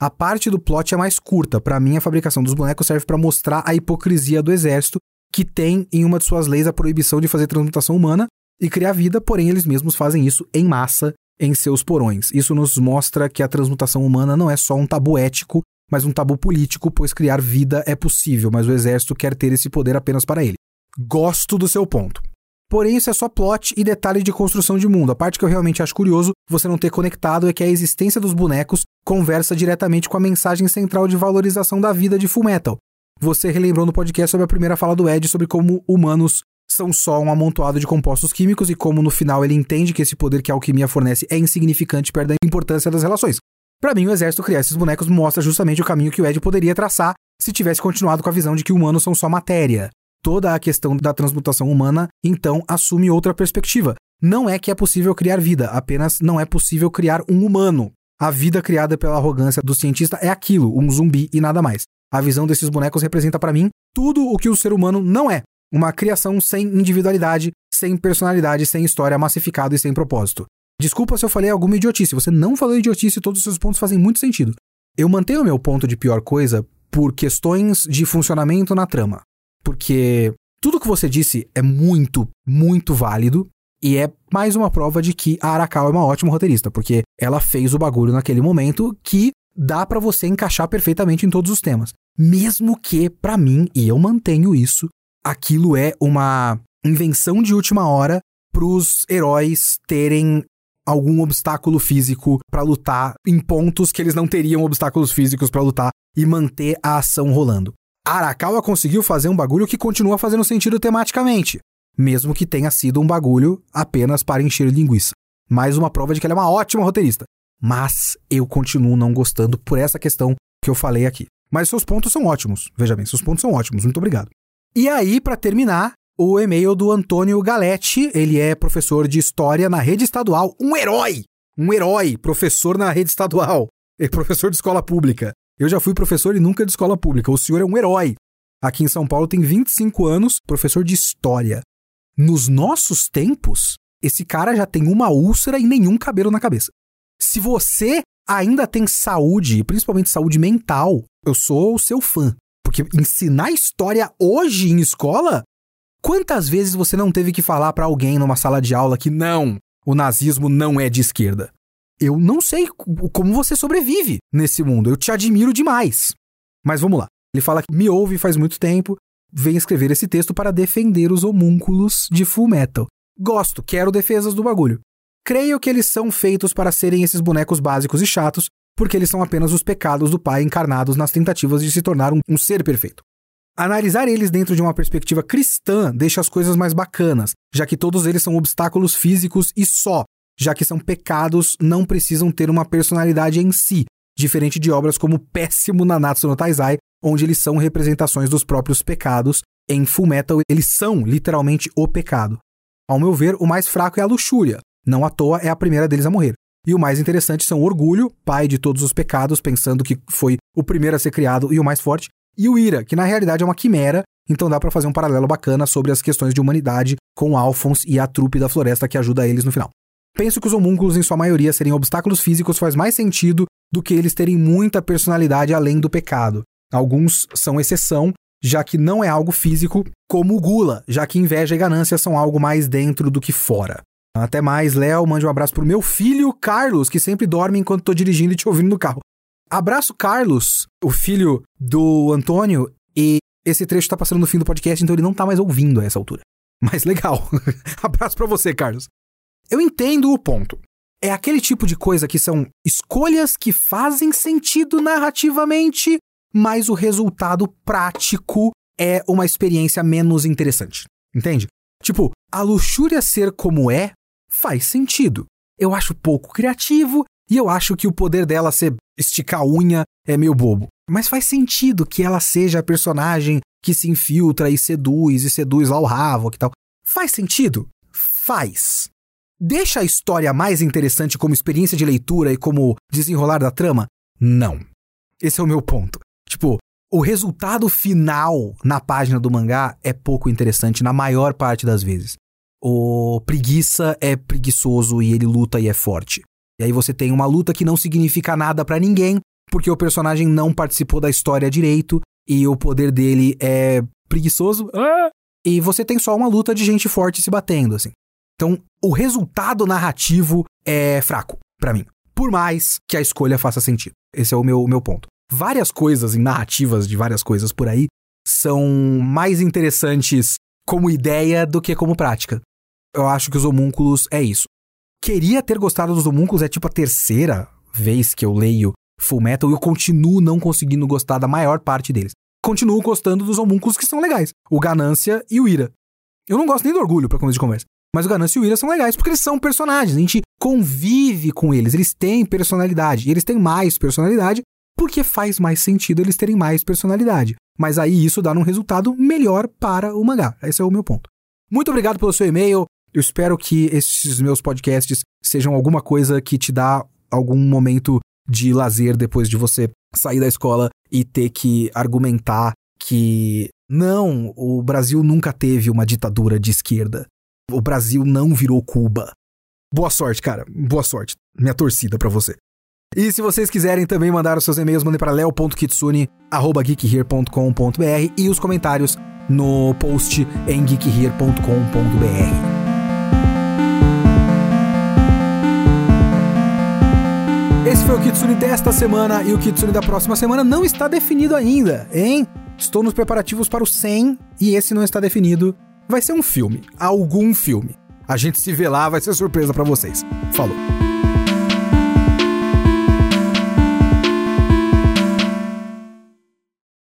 A parte do plot é mais curta. Para mim, a fabricação dos bonecos serve para mostrar a hipocrisia do exército, que tem em uma de suas leis a proibição de fazer transmutação humana e criar vida, porém eles mesmos fazem isso em massa em seus porões. Isso nos mostra que a transmutação humana não é só um tabu ético, mas um tabu político, pois criar vida é possível, mas o exército quer ter esse poder apenas para ele. Gosto do seu ponto. Porém, isso é só plot e detalhe de construção de mundo. A parte que eu realmente acho curioso você não ter conectado é que a existência dos bonecos conversa diretamente com a mensagem central de valorização da vida de Fullmetal. Você relembrou no podcast sobre a primeira fala do Ed sobre como humanos são só um amontoado de compostos químicos e como no final ele entende que esse poder que a alquimia fornece é insignificante perto da importância das relações. Para mim, o exército criar esses bonecos mostra justamente o caminho que o Ed poderia traçar se tivesse continuado com a visão de que humanos são só matéria toda a questão da transmutação humana, então assume outra perspectiva. Não é que é possível criar vida, apenas não é possível criar um humano. A vida criada pela arrogância do cientista é aquilo, um zumbi e nada mais. A visão desses bonecos representa para mim tudo o que o ser humano não é. Uma criação sem individualidade, sem personalidade, sem história, massificado e sem propósito. Desculpa se eu falei alguma idiotice. Você não falou idiotice e todos os seus pontos fazem muito sentido. Eu mantenho meu ponto de pior coisa por questões de funcionamento na trama porque tudo que você disse é muito, muito válido. E é mais uma prova de que a Arakawa é uma ótima roteirista, porque ela fez o bagulho naquele momento que dá para você encaixar perfeitamente em todos os temas. Mesmo que, para mim, e eu mantenho isso, aquilo é uma invenção de última hora pros heróis terem algum obstáculo físico para lutar em pontos que eles não teriam obstáculos físicos para lutar e manter a ação rolando. Arakawa conseguiu fazer um bagulho que continua fazendo sentido tematicamente, mesmo que tenha sido um bagulho apenas para encher linguiça. Mais uma prova de que ela é uma ótima roteirista. Mas eu continuo não gostando por essa questão que eu falei aqui. Mas seus pontos são ótimos. Veja bem, seus pontos são ótimos. Muito obrigado. E aí, para terminar, o e-mail do Antônio Galetti. Ele é professor de história na rede estadual. Um herói! Um herói, professor na rede estadual. É professor de escola pública. Eu já fui professor e nunca de escola pública. O senhor é um herói. Aqui em São Paulo tem 25 anos, professor de história. Nos nossos tempos, esse cara já tem uma úlcera e nenhum cabelo na cabeça. Se você ainda tem saúde, principalmente saúde mental, eu sou o seu fã. Porque ensinar história hoje em escola? Quantas vezes você não teve que falar para alguém numa sala de aula que não, o nazismo não é de esquerda? Eu não sei como você sobrevive nesse mundo. Eu te admiro demais. Mas vamos lá. Ele fala que me ouve faz muito tempo, vem escrever esse texto para defender os homúnculos de Full Metal. Gosto, quero defesas do bagulho. Creio que eles são feitos para serem esses bonecos básicos e chatos, porque eles são apenas os pecados do pai encarnados nas tentativas de se tornar um, um ser perfeito. Analisar eles dentro de uma perspectiva cristã deixa as coisas mais bacanas, já que todos eles são obstáculos físicos e só, já que são pecados, não precisam ter uma personalidade em si, diferente de obras como Péssimo Nanatsu no Taizai, onde eles são representações dos próprios pecados. Em Fullmetal, eles são literalmente o pecado. Ao meu ver, o mais fraco é a luxúria. Não à toa é a primeira deles a morrer. E o mais interessante são o orgulho, pai de todos os pecados, pensando que foi o primeiro a ser criado e o mais forte, e o Ira, que na realidade é uma quimera, então dá para fazer um paralelo bacana sobre as questões de humanidade com Alphonse e a trupe da floresta que ajuda eles no final. Penso que os homúnculos, em sua maioria, serem obstáculos físicos faz mais sentido do que eles terem muita personalidade além do pecado. Alguns são exceção, já que não é algo físico, como o Gula, já que inveja e ganância são algo mais dentro do que fora. Até mais, Léo. Mande um abraço pro meu filho, Carlos, que sempre dorme enquanto tô dirigindo e te ouvindo no carro. Abraço, Carlos, o filho do Antônio, e esse trecho tá passando no fim do podcast, então ele não tá mais ouvindo a essa altura. Mas legal. *laughs* abraço para você, Carlos. Eu entendo o ponto. É aquele tipo de coisa que são escolhas que fazem sentido narrativamente, mas o resultado prático é uma experiência menos interessante. Entende? Tipo, a luxúria ser como é faz sentido. Eu acho pouco criativo e eu acho que o poder dela ser esticar a unha é meio bobo. Mas faz sentido que ela seja a personagem que se infiltra e seduz e seduz lá o Havok e tal. Faz sentido? Faz. Deixa a história mais interessante como experiência de leitura e como desenrolar da trama? Não. Esse é o meu ponto. Tipo, o resultado final na página do mangá é pouco interessante na maior parte das vezes. O preguiça é preguiçoso e ele luta e é forte. E aí você tem uma luta que não significa nada para ninguém, porque o personagem não participou da história direito e o poder dele é preguiçoso. Ah! E você tem só uma luta de gente forte se batendo, assim. Então, o resultado narrativo é fraco para mim. Por mais que a escolha faça sentido. Esse é o meu, meu ponto. Várias coisas em narrativas de várias coisas por aí são mais interessantes como ideia do que como prática. Eu acho que os homúnculos é isso. Queria ter gostado dos homúnculos, é tipo a terceira vez que eu leio Full Metal e eu continuo não conseguindo gostar da maior parte deles. Continuo gostando dos homúnculos que são legais, o Ganância e o Ira. Eu não gosto nem do Orgulho, pra começo de conversa. Mas o Ganância e o Ira são legais porque eles são personagens. A gente convive com eles. Eles têm personalidade. E eles têm mais personalidade porque faz mais sentido eles terem mais personalidade. Mas aí isso dá um resultado melhor para o mangá. Esse é o meu ponto. Muito obrigado pelo seu e-mail. Eu espero que esses meus podcasts sejam alguma coisa que te dá algum momento de lazer depois de você sair da escola e ter que argumentar que não, o Brasil nunca teve uma ditadura de esquerda. O Brasil não virou Cuba. Boa sorte, cara. Boa sorte. Minha torcida para você. E se vocês quiserem também mandar os seus e-mails, mandem para leo.kitsune@geekhere.com.br e os comentários no post em geekhere.com.br. Esse foi o Kitsune desta semana e o Kitsune da próxima semana não está definido ainda, hein? Estou nos preparativos para o 100 e esse não está definido vai ser um filme, algum filme. A gente se vê lá, vai ser surpresa pra vocês. Falou.